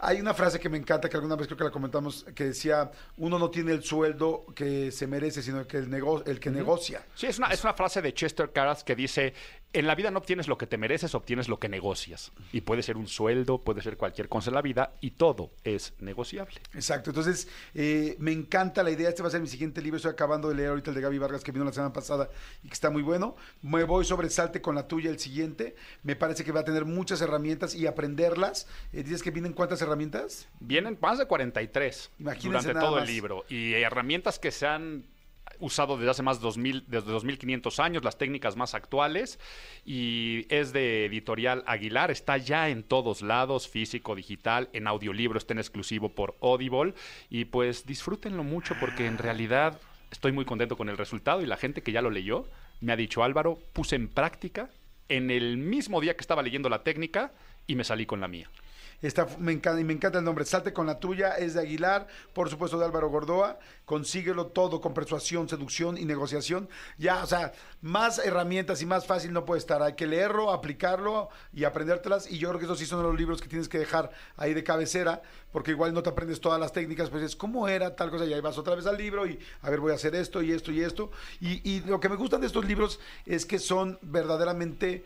hay una frase que me encanta, que alguna vez creo que la comentamos, que decía, uno no tiene el sueldo que se merece, sino que el, nego- el que negocia. Sí, es una, es una frase de Chester Caras que dice, en la vida no obtienes lo que te mereces, obtienes lo que negocias. Y puede ser un sueldo, puede ser cualquier cosa en la vida, y todo es negociable. Exacto, entonces eh, me encanta la idea, este va a ser mi siguiente libro, estoy acabando de leer ahorita el de Gaby Vargas que vino la semana pasada y que está muy bueno, me voy sobre Salte con la tuya el siguiente, me parece que va a tener muchas herramientas y aprenderlas, Eh, dices que vienen cuántas herramientas? Vienen más de 43 Imagínense durante nada todo el libro. Y herramientas que se han usado desde hace más de 2000, desde 2500 años, las técnicas más actuales. Y es de editorial Aguilar. Está ya en todos lados, físico, digital, en audiolibro, está en exclusivo por Audible. Y pues disfrútenlo mucho porque en realidad estoy muy contento con el resultado. Y la gente que ya lo leyó me ha dicho, Álvaro, puse en práctica en el mismo día que estaba leyendo la técnica y me salí con la mía. Está, me, encanta, y me encanta el nombre. Salte con la tuya, es de Aguilar, por supuesto de Álvaro Gordoa. Consíguelo todo con persuasión, seducción y negociación. Ya, o sea, más herramientas y más fácil no puede estar. Hay que leerlo, aplicarlo y aprendértelas. Y yo creo que esos sí son los libros que tienes que dejar ahí de cabecera, porque igual no te aprendes todas las técnicas, pues es cómo era tal cosa. Y ahí vas otra vez al libro y a ver, voy a hacer esto y esto y esto. Y, y lo que me gustan de estos libros es que son verdaderamente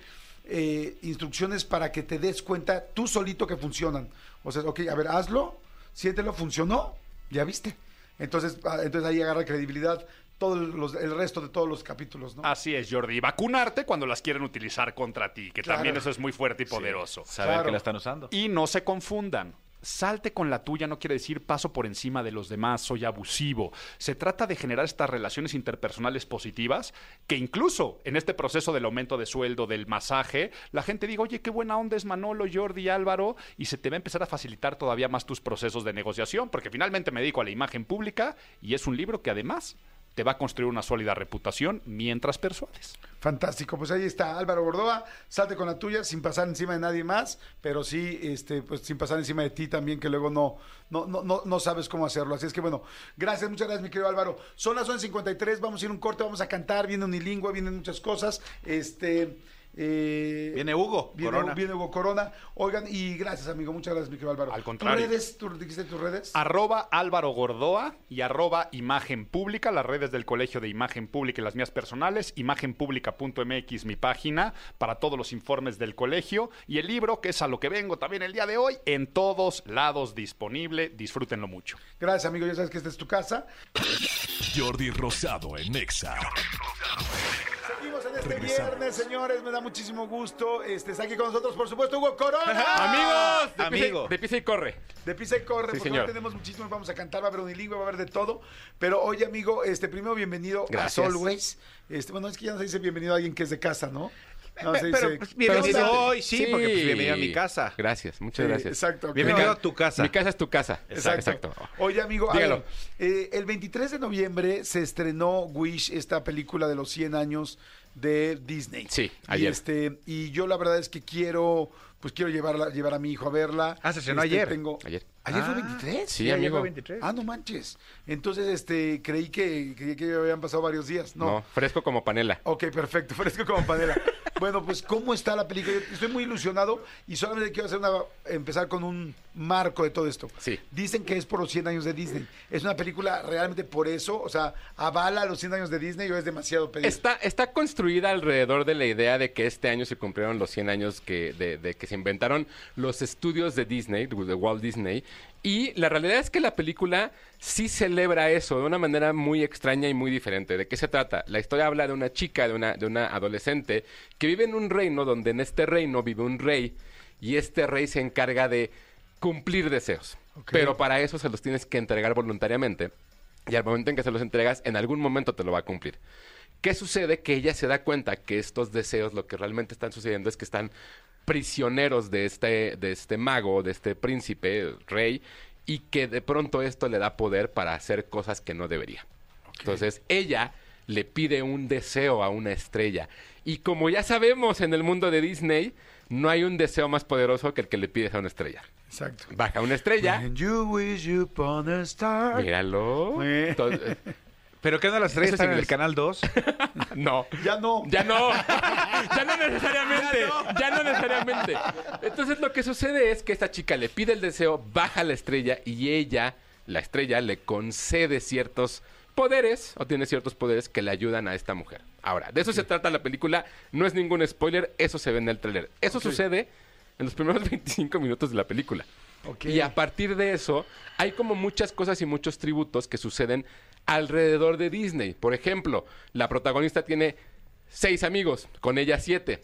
eh, instrucciones para que te des cuenta tú solito que funcionan. O sea, ok, a ver, hazlo, siéntelo, funcionó, ya viste. Entonces, ah, entonces ahí agarra credibilidad todo los- el resto de todos los capítulos, ¿no? Así es, Jordi. Y vacunarte cuando las quieren utilizar contra ti, que Claro. también eso es muy fuerte y poderoso. Saber Claro. que la están usando. Y no se confundan. Salte con la tuya no quiere decir paso por encima de los demás, soy abusivo. Se trata de generar estas relaciones interpersonales positivas que incluso en este proceso del aumento de sueldo, del masaje, la gente diga, oye, qué buena onda es Manolo, Jordi, Álvaro, y se te va a empezar a facilitar todavía más tus procesos de negociación, porque finalmente me dedico a la imagen pública y es un libro que además te va a construir una sólida reputación mientras persuades. Fantástico, pues ahí está Álvaro Gordoa, salte con la tuya sin pasar encima de nadie más, pero sí, este, pues sin pasar encima de ti también, que luego no, no, no, no, sabes cómo hacerlo. Así es que bueno, gracias, muchas gracias, mi querido Álvaro. Son las 11.53, vamos a ir un corte, vamos a cantar, viene unilingüe, vienen muchas cosas. Este. Eh, Viene Hugo Viene, Corona. viene Hugo Corona. Oigan, y gracias, amigo. Muchas gracias, mi querido Álvaro. Al contrario. ¿Tus redes? ¿Tú dijiste tus redes? Arroba Álvaro Gordoa y arroba Imagen Pública, las redes del Colegio de Imagen Pública y las mías personales, imagenpublica.mx, mi página, para todos los informes del colegio, y el libro, que es a lo que vengo también el día de hoy, en todos lados disponible. Disfrútenlo mucho. Gracias, amigo. Ya sabes que esta es tu casa. Jordi Rosado en Exa. Este Regresamos. viernes, señores. Me da muchísimo gusto. Este, está aquí con nosotros, por supuesto, Hugo Corona. Amigos, de Amigo. Pisa, de Pisa y corre. De pisa y corre, Sí, porque señor. hoy tenemos muchísimos, vamos a cantar, va a haber unilingüe, va a haber de todo. Pero oye, amigo, este, primero bienvenido Gracias. a Solways. Este, bueno, es que ya no se dice bienvenido a alguien que es de casa, ¿no? No, se Pero dice- pues, bienvenido Pero- hoy, sí, porque pues, bienvenido a mi casa. Gracias, muchas Sí, gracias. exacto. Bienvenido Claro. a tu casa. Mi casa es tu casa. Exacto. Oye, amigo, a Dígalo. ver, eh, el 23 de noviembre se estrenó Wish, esta película de los 100 años de Disney. Sí, Y, ayer. este, y yo la verdad es que quiero, pues quiero llevarla, llevar a mi hijo a verla. Ah, se estrenó Este, ayer. Tengo... Ayer. ¿Ayer fue Ah, 23? Sí, ayer amigo. fue 23. Ah, no manches. Entonces, este, creí que, que, que habían pasado varios días. No. No. fresco como panela. Ok, perfecto, fresco como panela. Bueno, pues, ¿cómo está la película? Yo estoy muy ilusionado y solamente quiero hacer una, empezar con un marco de todo esto. Sí. Dicen que es por los 100 años de Disney. ¿Es una película realmente por eso? O sea, ¿avala los 100 años de Disney o es demasiado pedir? Está, está construida alrededor de la idea de que este año se cumplieron los 100 años que, de, de que se inventaron los estudios de Disney, de Walt Disney. Y la realidad es que la película sí celebra eso de una manera muy extraña y muy diferente. ¿De qué se trata? La historia habla de una chica, de una, de una adolescente, que vive en un reino donde en este reino vive un rey y este rey se encarga de cumplir deseos. Pero para eso se los tienes que entregar voluntariamente. Y al momento en que se los entregas, en algún momento te lo va a cumplir. ¿Qué sucede? Que ella se da cuenta que estos deseos, lo que realmente están sucediendo es que están prisioneros de este, de este mago, de este príncipe, rey, y que de pronto esto le da poder para hacer cosas que no debería. Entonces ella le pide un deseo a una estrella. Y como ya sabemos en el mundo de Disney, no hay un deseo más poderoso que el que le pides a una estrella. Exacto. Baja una estrella. And you wish you upon a star. Míralo. Entonces, ¿Pero qué no las estrellas Eso es están en el inglés. canal 2? no. Ya no. Ya no. ya no necesariamente. Ya no. necesariamente. Entonces lo que sucede es que esta chica le pide el deseo, baja la estrella y ella, la estrella, le concede ciertos poderes o tiene ciertos poderes que le ayudan a esta mujer. Ahora, de eso se trata la película. No es ningún spoiler. Eso se ve en el tráiler. Eso sucede en los primeros 25 minutos de la película. Ok. Y a partir de eso, hay como muchas cosas y muchos tributos que suceden alrededor de Disney. Por ejemplo, la protagonista tiene seis amigos, con ella siete.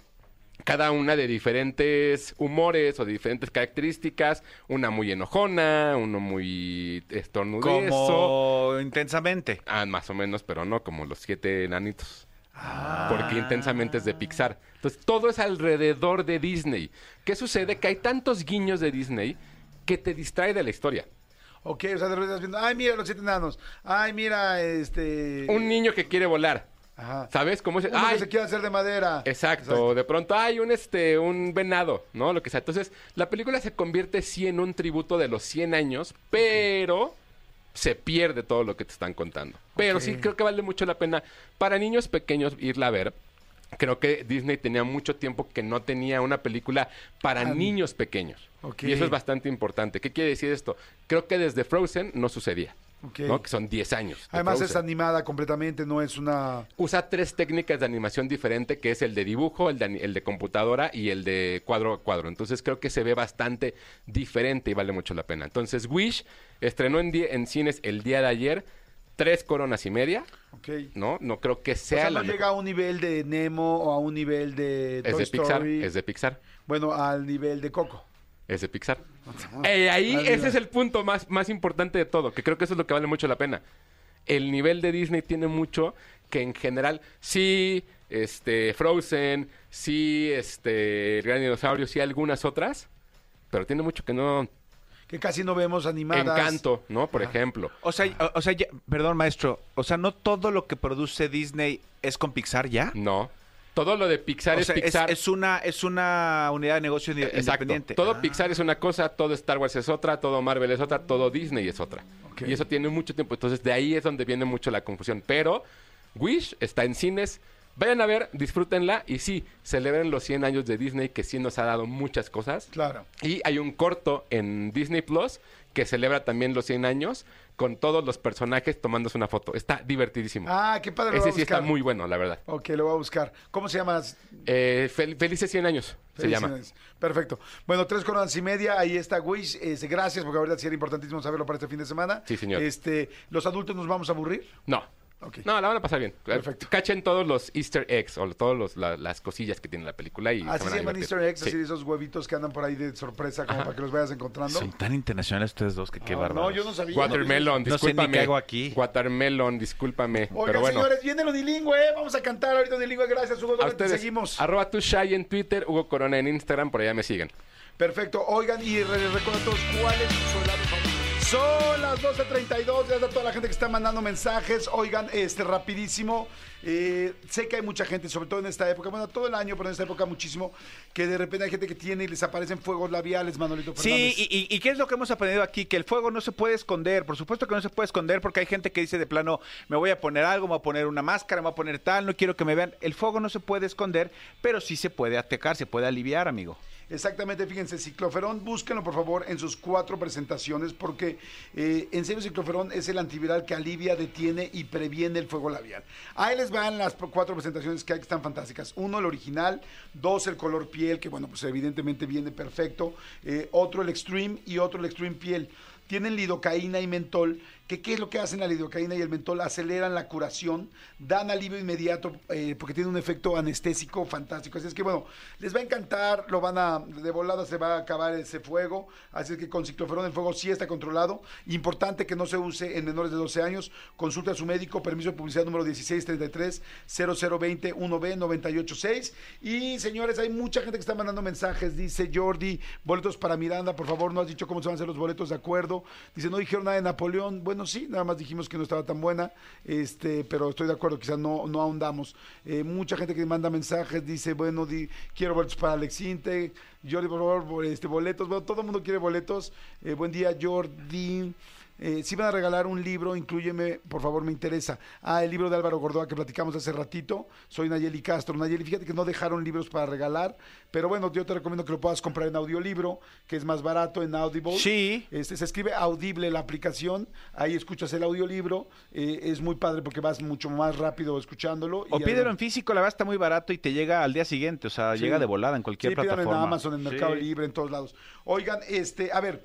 Cada una de diferentes humores o de diferentes características. Una muy enojona, uno muy estornudoso. Como intensamente. Ah, más o menos, pero no como los siete enanitos. Porque intensamente es de Pixar. Entonces, todo es alrededor de Disney. ¿Qué sucede? Que hay tantos guiños de Disney que te distrae de la historia. Ok, o sea, de repente estás viendo, ay, mira los siete enanos. Ay, mira, este... Un niño que quiere volar. Ajá. ¿Sabes cómo es? Uno Ay, que se quiere hacer de madera. Exacto. De pronto hay un este un venado, ¿no? Lo que sea. Entonces, la película se convierte sí en un tributo de los 100 años, pero se pierde todo lo que te están contando. Pero sí creo que vale mucho la pena para niños pequeños irla a ver. Creo que Disney tenía mucho tiempo que no tenía una película para Ah, niños pequeños. Y eso es bastante importante. ¿Qué quiere decir esto? Creo que desde Frozen no sucedía. Que son 10 años. de Además es animada completamente, no es una... usa tres técnicas de animación diferente, que es el de dibujo, el de, ani- el de computadora y el de cuadro a cuadro. Entonces creo que se ve bastante diferente y vale mucho la pena. Entonces Wish estrenó en cines el día de ayer tres coronas y media, Ok. ¿no? No creo que O sea, sea, la no mejor. llega a un nivel de Nemo o a un nivel de Es Toy de Pixar, es de Pixar, Bueno, al nivel de Coco. es de Pixar. Eh, ahí Ah, ese es el punto más, más importante de todo, que creo que eso es lo que vale mucho la pena. El nivel de Disney tiene mucho que en general sí, este, Frozen, sí, este, El Gran Dinosaurio, sí algunas otras, pero tiene mucho que no... Que casi no vemos animadas. Encanto, ¿no? Por ejemplo. O sea, o, o sea, ya- perdón, maestro. O sea, no todo lo que produce Disney es con Pixar ya. No. Todo lo de Pixar O es sea, es, Pixar. es una es una unidad de negocio Exacto. independiente. Todo Ah. Pixar es una cosa, todo Star Wars es otra, todo Marvel es otra, todo Disney es otra. Y eso tiene mucho tiempo. Entonces, de ahí es donde viene mucho la confusión. Pero Wish está en cines. Vayan a ver, disfrútenla. Y sí, celebren los 100 años de Disney, que sí nos ha dado muchas cosas. Claro. Y hay un corto en Disney Plus que celebra también los 100 años con todos los personajes tomándose una foto. Está divertidísimo. Ah, qué padre. lo voy Ese a sí está muy bueno, la verdad. Ok, lo voy a buscar. ¿Cómo se llama? Eh, fel- felices 100 años se llama. Perfecto. Bueno, tres coronas y media. Ahí está Wish. Este, gracias, porque ahorita sí era importantísimo saberlo para este fin de semana. Sí, señor. Este, ¿Los adultos nos vamos a aburrir? No. Ok. No, la van a pasar bien. Perfecto. Cachen todos los Easter eggs o todas las cosillas que tiene la película y Así van se a llaman. Easter eggs, Sí. así esos huevitos que andan por ahí de sorpresa, como para que los vayas encontrando. Son tan internacionales ustedes dos que qué Ah, bárbaros. no, yo no sabía. Watermelon, No sé ni discúlpame. qué hago aquí. Watermelon, discúlpame. Oigan, pero bueno. señores, viene lo bilingüe, ¿eh? Vamos a cantar ahorita bilingüe. Gracias, Hugo. a ¿Dónde te ustedes, seguimos? arroba tu shy en Twitter, Hugo Corona en Instagram, por allá me siguen. Perfecto. Oigan, y re- recuerden todos cuál es su helado favorito. Son las 12.32, gracias a toda la gente que está mandando mensajes. Oigan, este, rapidísimo. Eh, sé que hay mucha gente, sobre todo en esta época, bueno, todo el año, pero en esta época muchísimo, que de repente hay gente que tiene y les aparecen fuegos labiales, Manolito Sí, Fernández. y, y- y qué es lo que hemos aprendido aquí? Que el fuego no se puede esconder. Por supuesto que no se puede esconder porque hay gente que dice de plano, me voy a poner algo, me voy a poner una máscara, me voy a poner tal, no quiero que me vean. El fuego no se puede esconder, pero sí se puede atacar, se puede aliviar, amigo. Exactamente, fíjense, cicloferón, búsquenlo por favor en sus cuatro presentaciones porque eh, en serio cicloferón es el antiviral que alivia, detiene y previene el fuego labial. Ahí les van las pro- cuatro presentaciones que hay que están fantásticas. Uno, el original. Dos, el color piel, que bueno, pues evidentemente viene perfecto. Eh, otro, el extreme y otro, el extreme piel. Tienen lidocaína y mentol, que qué es lo que hacen la lidocaína y el mentol, aceleran la curación, dan alivio inmediato eh, porque tiene un efecto anestésico fantástico. Así es que bueno, les va a encantar, lo van a, de volada se va a acabar ese fuego, así es que con cicloferón el fuego sí está controlado. Importante que no se use en menores de 12 años, consulte a su médico, permiso de publicidad número 1633 0020 1B 986. Y señores, hay mucha gente que está mandando mensajes, dice Jordi, boletos para Miranda, por favor, no has dicho cómo se van a hacer los boletos, de acuerdo. Dice, no dijeron nada de Napoleón. Bueno, sí, nada más dijimos que no estaba tan buena, este, pero estoy de acuerdo, quizás no, no ahondamos. Eh, mucha gente que manda mensajes dice, bueno, di- quiero boletos para Alex Integ. Jordi, por favor, este, boletos. Bueno, todo el mundo quiere boletos. Eh, buen día, Jordi. Eh, si van a regalar un libro, incluyeme, por favor, me interesa. Ah, el libro de Álvaro Gordoa que platicamos hace ratito. Soy Nayeli Castro. Nayeli, fíjate que no dejaron libros para regalar, pero bueno, yo te recomiendo que lo puedas comprar en audiolibro, que es más barato en Audible. Sí. Este, se escribe Audible la aplicación, ahí escuchas el audiolibro, eh, es muy padre porque vas mucho más rápido escuchándolo. O y pídelo en físico, la verdad está muy barato y te llega al día siguiente, o sea, Sí. llega de volada en cualquier sí, plataforma. en Amazon, en Mercado Sí. Libre, en todos lados. Oigan, este, a ver,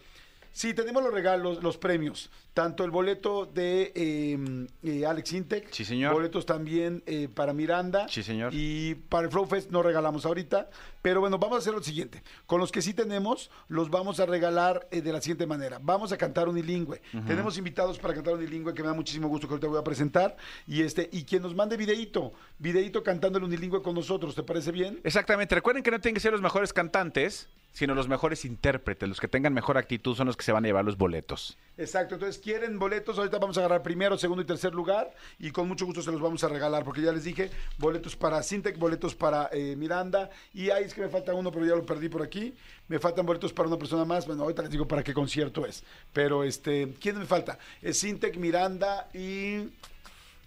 sí, tenemos los regalos, los premios. Tanto el boleto de eh, eh, Alex Intec. Sí, señor. Boletos también eh, para Miranda. Sí, señor. Y para el Flow Fest no regalamos ahorita. Pero bueno, vamos a hacer lo siguiente. Con los que sí tenemos, los vamos a regalar eh, de la siguiente manera. Vamos a cantar unilingüe. Tenemos invitados para cantar unilingüe que me da muchísimo gusto que ahorita voy a presentar. Y este, y quien nos mande videíto, videíto cantando el unilingüe con nosotros, ¿te parece bien? Exactamente. Recuerden que no tienen que ser los mejores cantantes, sino los mejores intérpretes. Los que tengan mejor actitud son los que se van a llevar los boletos. Exacto, entonces quieren boletos, ahorita vamos a agarrar primero, segundo y tercer lugar y con mucho gusto se los vamos a regalar porque ya les dije, boletos para Sintec, boletos para eh, Miranda y ahí es que me falta uno pero ya lo perdí por aquí, me faltan boletos para una persona más, bueno, ahorita les digo para qué concierto es, pero este, ¿quién me falta? Es Sintec, Miranda y...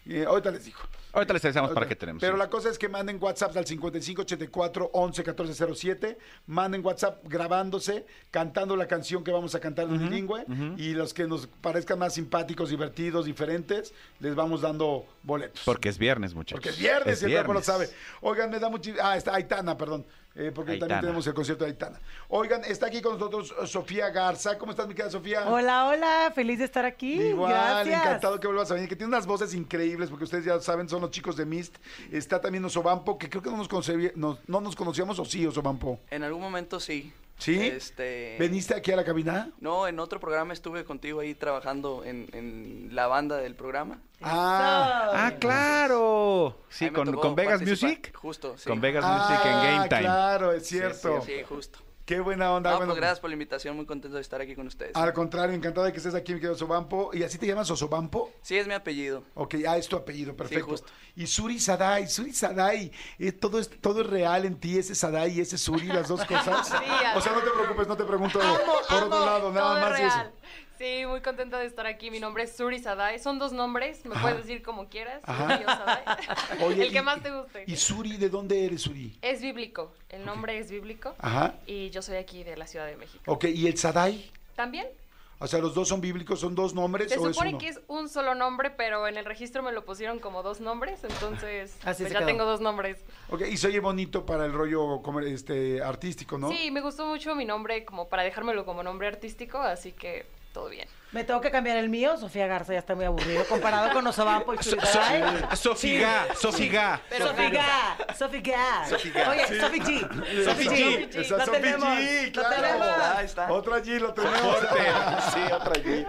y, ahorita les digo. Ahorita les avisamos para qué tenemos. Pero sí. la cosa es que manden WhatsApp al 5584 11 1407. Manden WhatsApp grabándose, cantando la canción que vamos a cantar en bilingüe. Y los que nos parezcan más simpáticos, divertidos, diferentes, les vamos dando boletos. Porque es viernes, muchachos. Porque es viernes y el cuerpo lo viernes. sabe. Oigan, me da mucho. Ah, está Aitana, perdón. Eh, porque Aitana. también tenemos el concierto de Aitana. Oigan, está aquí con nosotros eh, Sofía Garza. ¿Cómo estás, mi querida Sofía? Hola, hola, feliz de estar aquí. Igual, Gracias. encantado que vuelvas a venir, que tiene unas voces increíbles, porque ustedes ya saben, son los chicos de Mist. Está también Osobampo, que creo que no nos, no, no nos conocíamos, o sí, Osobampo. En algún momento sí. ¿Sí? Este, ¿Veniste aquí a la cabina? No, en otro programa estuve contigo ahí trabajando en, en la banda del programa. Ah, Ah, claro. Sí, con, con Vegas participar. Music. Justo, sí. Con Vegas ah, Music en Game Time. claro, es cierto. Sí, justo. Qué buena onda. No, bueno, pues gracias por la invitación, muy contento de estar aquí con ustedes. Al contrario, encantado de que estés aquí, mi querido Osobampo. ¿Y así te llamas Osobampo? Sí, es mi apellido. Ok, ah, es tu apellido, perfecto. justo. Y Suri Sadai, Suri Sadai, eh, todo, es, todo es real en ti, ese Sadai y ese Suri, las dos cosas. o sea, no te preocupes, no te pregunto por otro lado, nada es más eso. Sí, muy contenta de estar aquí. Mi nombre es Suri Sadai. Son dos nombres, me Ajá. puedes decir como quieras. Ajá. Sadai. Oye, El que y- más te guste. ¿Y Suri, de dónde eres, Suri? Es bíblico. El nombre es bíblico. Ajá. Y yo soy aquí de la Ciudad de México. Ok, ¿y el Sadai? También. O sea, los dos son bíblicos, son dos nombres Se o es supone uno? que es un solo nombre, pero en el registro me lo pusieron como dos nombres, entonces Así pues se ya quedó. tengo dos nombres. Ok, y se oye bonito para el rollo comer- este, artístico, ¿no? Sí, me gustó mucho mi nombre como para dejármelo como nombre artístico, así que todo bien. Me tengo que cambiar el mío. Sofía Garza ya está muy aburrido comparado con Osobampo y Surigadai. Sofiga, Sofiga. Pero Sofía, Sofía. Oye, Sofi G. Sofi G. Esa tenemos, G, lo claro. Otra G lo tenemos. sí, otra G.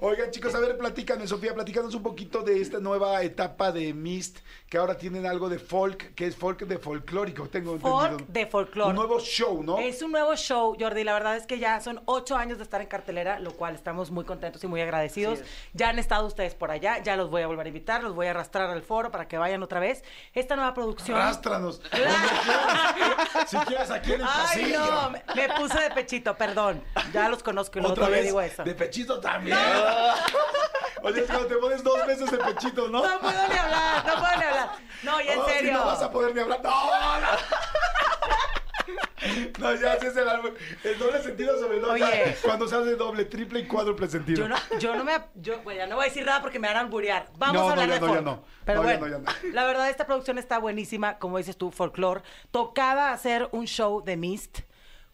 Oigan, chicos, a ver, platícanos, Sofía, platícanos un poquito de esta nueva etapa de Mist, que ahora tienen algo de folk, que es folk de folclórico, tengo Folk entendido. de folclore. Un nuevo show, ¿no? Es un nuevo show, Jordi. La verdad es que ya son ocho años de estar en cartelera, lo cual estamos muy contentos y muy agradecidos. Ya han estado ustedes por allá, ya los voy a volver a invitar, los voy a arrastrar al foro para que vayan otra vez. Esta nueva producción. Arrástranos. Si quieres, aquí en el Ay, no, me, me puse de pechito, perdón. Ya los conozco y luego Otra vez, digo eso. de pechito también. Oye, es cuando te pones dos veces de pechito, ¿no? No puedo ni hablar, no puedo ni hablar. No, y en Oh, serio. no vas a poder ni hablar. No, no. No, ya ese es el, álbum. el doble sentido sobre todo. Oye. Cuando se hace doble, triple y cuádruple sentido. Yo no, yo no me. Yo, bueno, ya no voy a decir nada porque me van a alburear. Vamos No, a no, hablar ya de no, ya no. Pero No, ya bueno, no, ya no. la verdad, esta producción está buenísima. Como dices tú, folklore. Tocaba hacer un show de Mist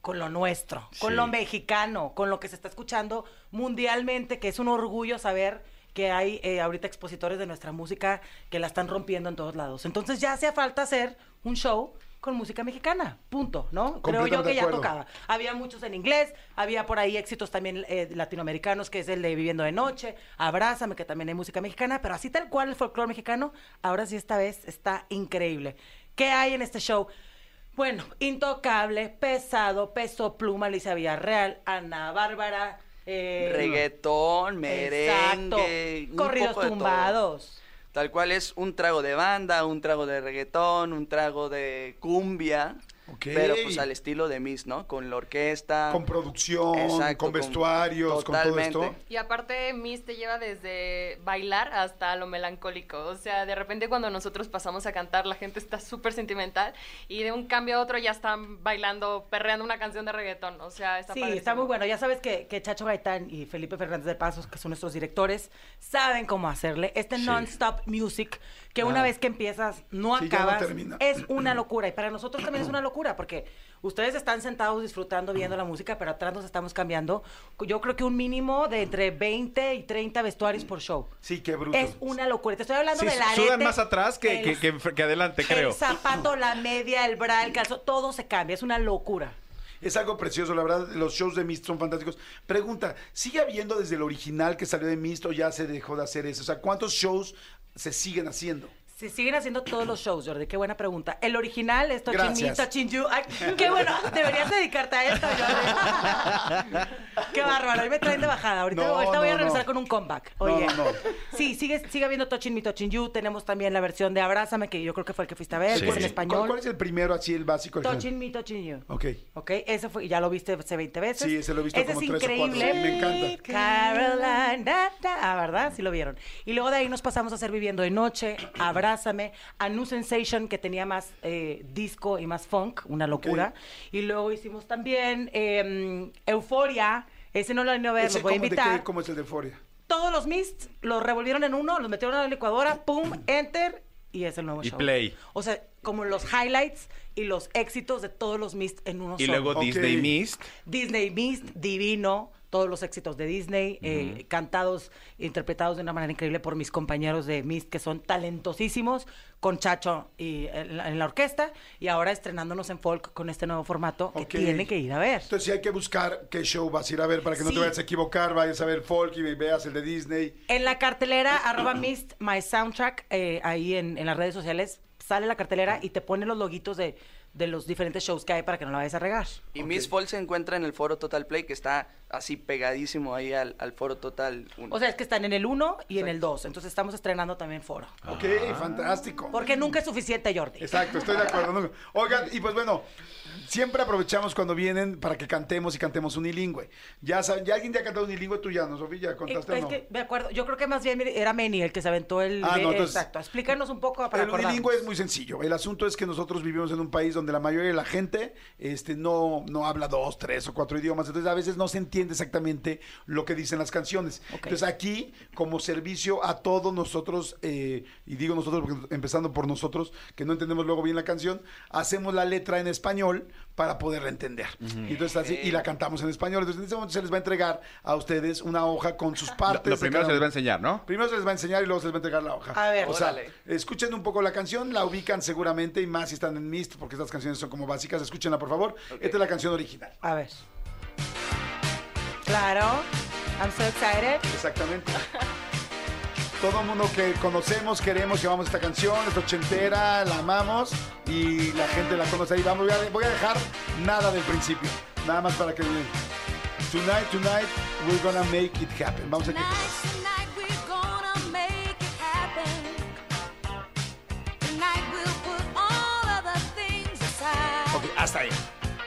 con lo nuestro, con lo mexicano, con lo que se está escuchando mundialmente, que es un orgullo saber que hay eh, ahorita expositores de nuestra música que la están rompiendo en todos lados. Entonces ya hacía falta hacer un show con música mexicana, punto, ¿no? Creo yo que ya tocaba. Había muchos en inglés, había por ahí éxitos también eh, latinoamericanos, que es el de Viviendo de Noche, Abrázame, que también hay música mexicana, pero así tal cual el folclore mexicano, ahora sí esta vez está increíble. ¿Qué hay en este show? Bueno, Intocable, Pesado, Peso Pluma, Alicia Villarreal, Ana Bárbara, eh, Reggaetón, merengue, corridos tumbados. Tal cual es un trago de banda, un trago de reggaetón, un trago de cumbia. Pero pues al estilo de Miss, ¿no? Con la orquesta. Con producción, Exacto, con vestuarios, con todo esto. Y aparte, Miss te lleva desde bailar hasta lo melancólico. O sea, de repente cuando nosotros pasamos a cantar, la gente está súper sentimental y de un cambio a otro ya están bailando, perreando una canción de reggaetón. O sea, está Sí, padrísimo. está muy bueno. Ya sabes que, que Chacho Gaitán y Felipe Fernández de Pasos, que son nuestros directores, saben cómo hacerle. Este non-stop music, que una vez que empiezas, no Sí, no acabas, termina. es una locura. Y para nosotros también es una locura, porque ustedes están sentados disfrutando, viendo la música, pero atrás nos estamos cambiando. Yo creo que un mínimo de entre 20 y 30 vestuarios por show. Sí, qué bruto. Es una locura. Te estoy hablando Sí, del arete. sudan más atrás que, el- que, que- que adelante, creo. El zapato, la media, el bra, el calzón, todo se cambia. Es una locura. Es algo precioso, la verdad, los shows de Mist son fantásticos. Pregunta, ¿sigue habiendo desde el original que salió de Mist o ya se dejó de hacer eso? O sea, ¿cuántos shows se siguen haciendo? Se siguen haciendo todos los shows, Jordi. Qué buena pregunta. El original es. Touching You. Ay, qué bueno. Deberías dedicarte a esto, Jordi. qué bárbaro. Ahí me traen de bajada. Ahorita, No, ahorita voy a regresar no. con un comeback. Oye. Sí, sigue, sigue habiendo Touching You. Tenemos también la versión de Abrázame, que yo creo que fue el que fuiste a ver, Sí. que es en ¿Cuál, español. cuál es el primero, así, el básico? Touching You. Ok. Ok, ese fue, ya lo viste hace 20 veces. Sí, ese lo he visto Ese como es tres o increíble. sí, me encanta. Carolina. Ah, ¿verdad? Sí lo vieron. Y luego de ahí nos pasamos a hacer Viviendo de Noche, Abrázame, A New Sensation, que tenía más eh, disco y más funk, una locura. Y luego hicimos también eh, Euforia. Ese no lo han ido a ver, los voy a como de invitar. qué- ¿Cómo es el de Euphoria? Todos los mists los revolvieron en uno, los metieron a la licuadora, pum, enter, y es el nuevo Y show. play. O sea, como los highlights y los éxitos de todos los mists en uno Y solo. luego Ok. Disney Mist. Disney Mist, divino, todos los éxitos de Disney, eh, cantados, interpretados de una manera increíble por mis compañeros de Mist, que son talentosísimos, con Chacho y en, la, en la orquesta, y ahora estrenándonos en folk con este nuevo formato que tiene que ir a ver. Entonces sí hay que buscar qué show vas a ir a ver para que no te vayas a equivocar, vayas a ver folk y veas el de Disney. En la cartelera, arroba Mist, my soundtrack, eh, ahí en, en las redes sociales, sale la cartelera y te pone los loguitos de, de los diferentes shows que hay para que no la vayas a regar. Y Miss Fall se encuentra en el foro Total Play, que está así pegadísimo ahí al, al foro Total 1. O sea, es que están en el 1 y en el 2, entonces estamos estrenando también foro. Ok, fantástico. Porque nunca es suficiente, Jordi. Exacto, estoy de acuerdo. Oigan, y pues bueno, siempre aprovechamos cuando vienen para que cantemos y cantemos unilingüe. Ya saben, ¿ya alguien ya ha cantado unilingüe? Tú ya, ¿no, Sofía? ¿Ya Eh, contaste o es no? que me acuerdo, yo creo que más bien era Meni el que se aventó el. Ah, no, eh, entonces- exacto, explícanos un poco para el acordarnos. unilingüe es muy sencillo. El asunto es que nosotros vivimos en un país donde la mayoría de la gente este, no, no habla dos, tres o cuatro idiomas. Entonces, a veces no se entiende exactamente lo que dicen las canciones. Ok. Entonces, aquí, como servicio a todos nosotros, eh, y digo nosotros porque empezando por nosotros, que no entendemos luego bien la canción, hacemos la letra en español para poderla entender. Y Entonces, así, y la cantamos en español. Entonces, en ese momento se les va a entregar a ustedes una hoja con sus Lo, partes. lo de primero se les va a enseñar, ¿no? Primero se les va a enseñar y luego se les va a entregar la hoja. A ver. o sea, escuchen un poco la canción, la ubican seguramente y más si están en Mist, porque estas canciones son como básicas. Escúchenla, por favor. Esta es la canción original. A ver. Claro. I'm so excited. Exactamente. Todo el mundo que conocemos, queremos, llevamos esta canción, es ochentera, la amamos y la gente la conoce ahí. Vamos, voy a, voy a dejar nada del principio, nada más para que vean. Tonight, tonight, we're gonna make it happen. Vamos a que... Tonight we're gonna make it happen. Tonight we'll put all other things aside. Ok, hasta ahí.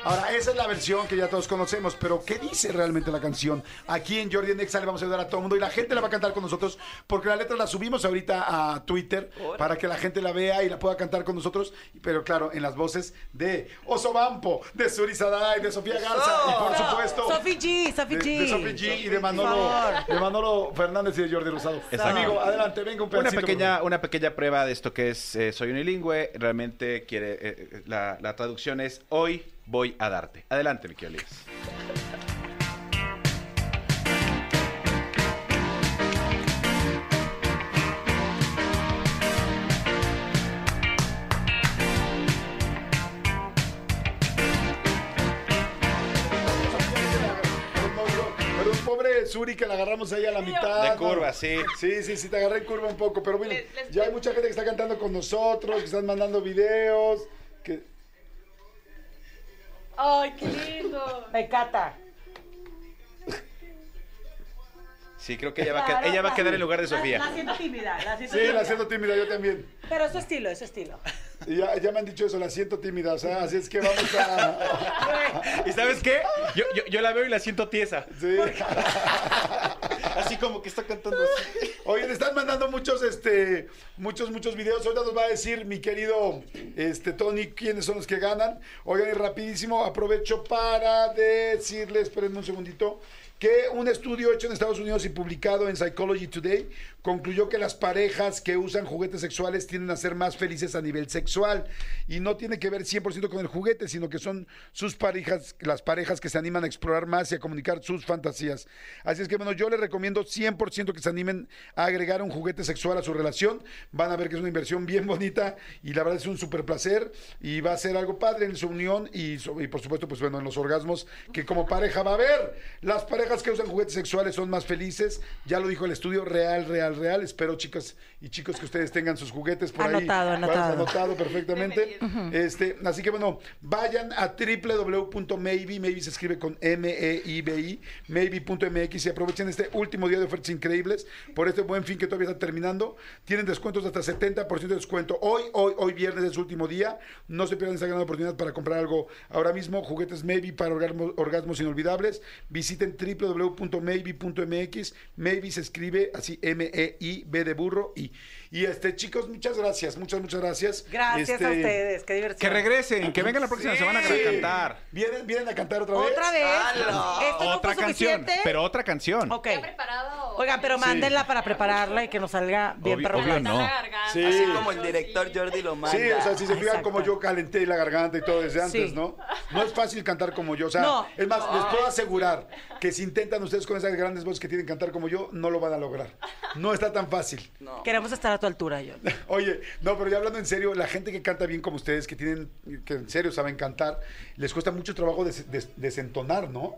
Ahora, esa es la versión que ya todos conocemos, pero ¿qué dice realmente la canción? Aquí en Jordi Nexa le vamos a ayudar a todo el mundo y la gente la va a cantar con nosotros porque la letra la subimos ahorita a Twitter para que la gente la vea y la pueda cantar con nosotros, pero claro, en las voces de Oso Bampo, de Suri Saday, de Sofía Garza y por supuesto Sophie G, Sophie de, G. de Sophie G y de Manolo, de Manolo Fernández y de Jordi Rosado. Exacto. Amigo, adelante, venga un Una pedacito. pequeña, una pequeña prueba de esto que es eh, Soy unilingüe. Realmente quiere. eh, eh, la, la traducción es Hoy voy a darte. Adelante, mi querido Elías. Pero un pobre Suri que la agarramos ahí a la mitad. De curva, sí. Sí, sí, sí, te agarré en curva un poco, pero bueno, ya hay mucha gente que está cantando con nosotros, que están mandando videos, que... Ay, qué lindo. Me encanta. Sí, creo que ella va a, quedar, ella va a quedar en lugar de Sofía. la siento tímida, la siento Sí, tímida. la siento tímida, yo también. Pero es su estilo, es su estilo. Y ya, ya me han dicho eso, la siento tímida, o sea, así es que vamos a... ¿Y sabes qué? Yo, yo, yo la veo y la siento tiesa. Sí. Así como que está cantando así. Oye, le están mandando muchos, este, muchos, muchos videos. Ahorita nos va a decir mi querido, este, Tony, quiénes son los que ganan. Oigan, y rapidísimo, aprovecho para decirles, espérenme un segundito, que un estudio hecho en Estados Unidos y publicado en Psychology Today concluyó que las parejas que usan juguetes sexuales tienden a ser más felices a nivel sexual y no tiene que ver 100% con el juguete, sino que son sus parejas, las parejas que se animan a explorar más y a comunicar sus fantasías. Así es que bueno, yo les recomiendo 100% que se animen a agregar un juguete sexual a su relación. Van a ver que es una inversión bien bonita y la verdad es un súper placer y va a ser algo padre en su unión y, y por supuesto, pues bueno, en los orgasmos que como pareja va a haber. Las parejas que usan juguetes sexuales son más felices, ya lo dijo el estudio, real, real, real. Espero, chicas y chicos, que ustedes tengan sus juguetes por Anotado, ahí. anotado. Anotado perfectamente. Este, así que bueno, vayan a www.maybe, maybe se escribe con M-E-I-B-I, maybe.mx y aprovechen este último día de ofertas increíbles por este buen fin que todavía está terminando. Tienen descuentos de hasta 70% de descuento. Hoy, hoy, hoy viernes es su último día. No se pierdan esta gran oportunidad para comprar algo ahora mismo. Juguetes Maybe para orgasmos, orgasmos inolvidables. Visiten www.maybe.mx. Maybe se escribe así M-E-I-B de burro y. Y este, chicos, muchas gracias, muchas, muchas gracias. Gracias Este, a ustedes, qué diversión. Que regresen, que vengan la próxima Sí. semana a cantar. ¿Vienen, ¿Vienen a cantar otra vez? Otra vez. ¡Hala! Esto no otra fue canción, suficiente. pero otra canción. Ok. ¿Ya preparado? Oigan, pero mándenla para prepararla y que nos salga bien obvio no. La garganta, Sí. Así Sí. como el director Jordi lo manda. Sí, o sea, si se fijan como yo calenté la garganta y todo desde antes, Sí. ¿no? No es fácil cantar como yo, o sea, No. es más, les puedo asegurar que si intentan ustedes con esas grandes voces que tienen cantar como yo, no lo van a lograr. No está tan fácil. No. Queremos estar a tu altura, yo. Oye, no, pero ya hablando en serio, la gente que canta bien como ustedes, que tienen, que en serio saben cantar, les cuesta mucho trabajo des- des- desentonar, ¿no?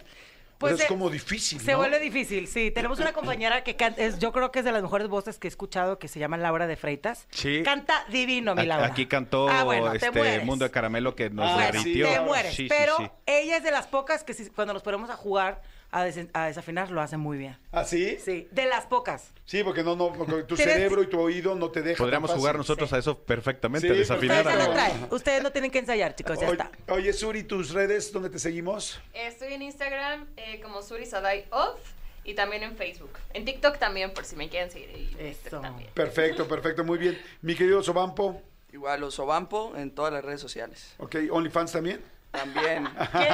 Pues es se- como difícil, Se ¿no? vuelve difícil, sí. Tenemos una compañera que canta, es, yo creo que es de las mejores voces que he escuchado, que se llama Laura de Freitas. Sí. Canta divino, mi Aquí- Laura. Aquí cantó Ah, bueno, este. Mundo de Caramelo que nos Ah, derritió. sí. Te mueres. Sí, sí, pero sí. ella es de las pocas que si- cuando nos ponemos a jugar, a, desen- a desafinar, lo hace muy bien. ¿Ah, sí? Sí, de las pocas. Sí, porque no, no, porque tu cerebro y tu oído no te dejan. Podríamos jugar nosotros Sí. a eso perfectamente, Sí, desafinar Ustedes a traen. Ustedes no tienen que ensayar, chicos, ya está. oye, Suri, tus redes, ¿dónde te seguimos? Estoy en Instagram eh, como Suri Sadai Off y también en Facebook. En TikTok también, por si me quieren seguir. En Eso. También. Perfecto, perfecto, muy bien. Mi querido Sobampo, Igual Osobampo en todas las redes sociales. ok, OnlyFans también. También. ¿Qué?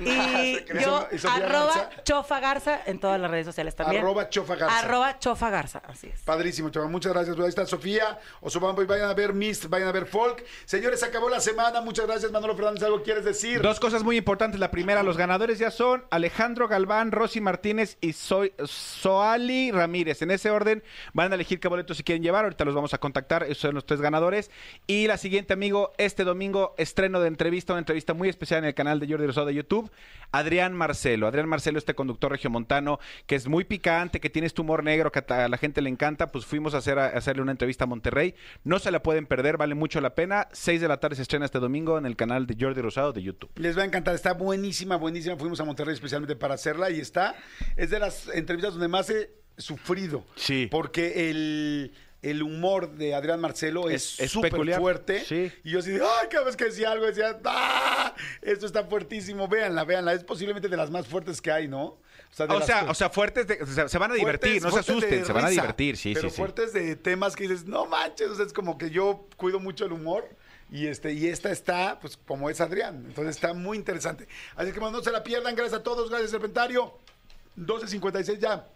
Y ¿Y yo, y arroba Garza? Chofa Garza en todas las redes sociales también. Arroba Chofa Garza. Arroba Chofa Garza, así es. Padrísimo, chaval. Muchas gracias. Pues ahí está Sofía, Osobampo y vayan a ver Mist, vayan a ver Folk. Señores, se acabó la semana. Muchas gracias, Manolo Fernández. ¿Algo quieres decir? Dos cosas muy importantes. La primera, los ganadores ya son Alejandro Galván, Rosy Martínez y Soy, Soali Ramírez. En ese orden van a elegir qué boletos si quieren llevar. Ahorita los vamos a contactar. Esos son los tres ganadores. Y la siguiente, amigo, este domingo estreno estreno de entrevista, una entrevista muy especial en el canal de Jordi Rosado de YouTube. Adrián Marcelo. Adrián Marcelo, este conductor regiomontano que es muy picante, que tiene este humor negro que a la gente le encanta. Pues fuimos a, hacer, a hacerle una entrevista a Monterrey. No se la pueden perder, vale mucho la pena. 6 de la tarde se estrena este domingo en el canal de Jordi Rosado de YouTube. Les va a encantar, está buenísima, buenísima. Fuimos a Monterrey especialmente para hacerla y está. Es de las entrevistas donde más he sufrido. Sí. Porque el, el humor de Adrián Marcelo es Es- es súper peculiar. fuerte. Sí. Y yo así de, ay, cada vez que decía algo decía, ¡ah! Esto está fuertísimo. Véanla, véanla. Es posiblemente de las más fuertes que hay, ¿no? de O las sea, que- o sea, fuertes, de- o sea, se van a divertir, fuertes- no se fuertes de asusten, se van a risa, divertir, sí, pero sí, sí. fuertes de temas que dices, no manches, o sea, es como que yo cuido mucho el humor y este y esta está, pues, como es Adrián, entonces está muy interesante. Así que bueno, no se la pierdan, gracias a todos, gracias Serpentario, 12.56 ya.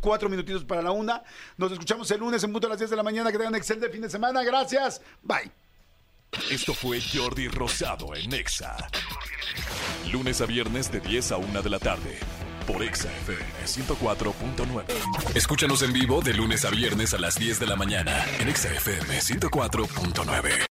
Cuatro minutitos para la una. Nos escuchamos el lunes en punto a las 10 de la mañana. Que tengan excelente fin de semana. Gracias. Bye. Esto fue Jordi Rosado en Exa. Lunes a viernes de 10 a 1 de la tarde. Por Exa FM 104.9. Escúchanos en vivo de lunes a viernes a las 10 de la mañana. En Exa FM 104.9.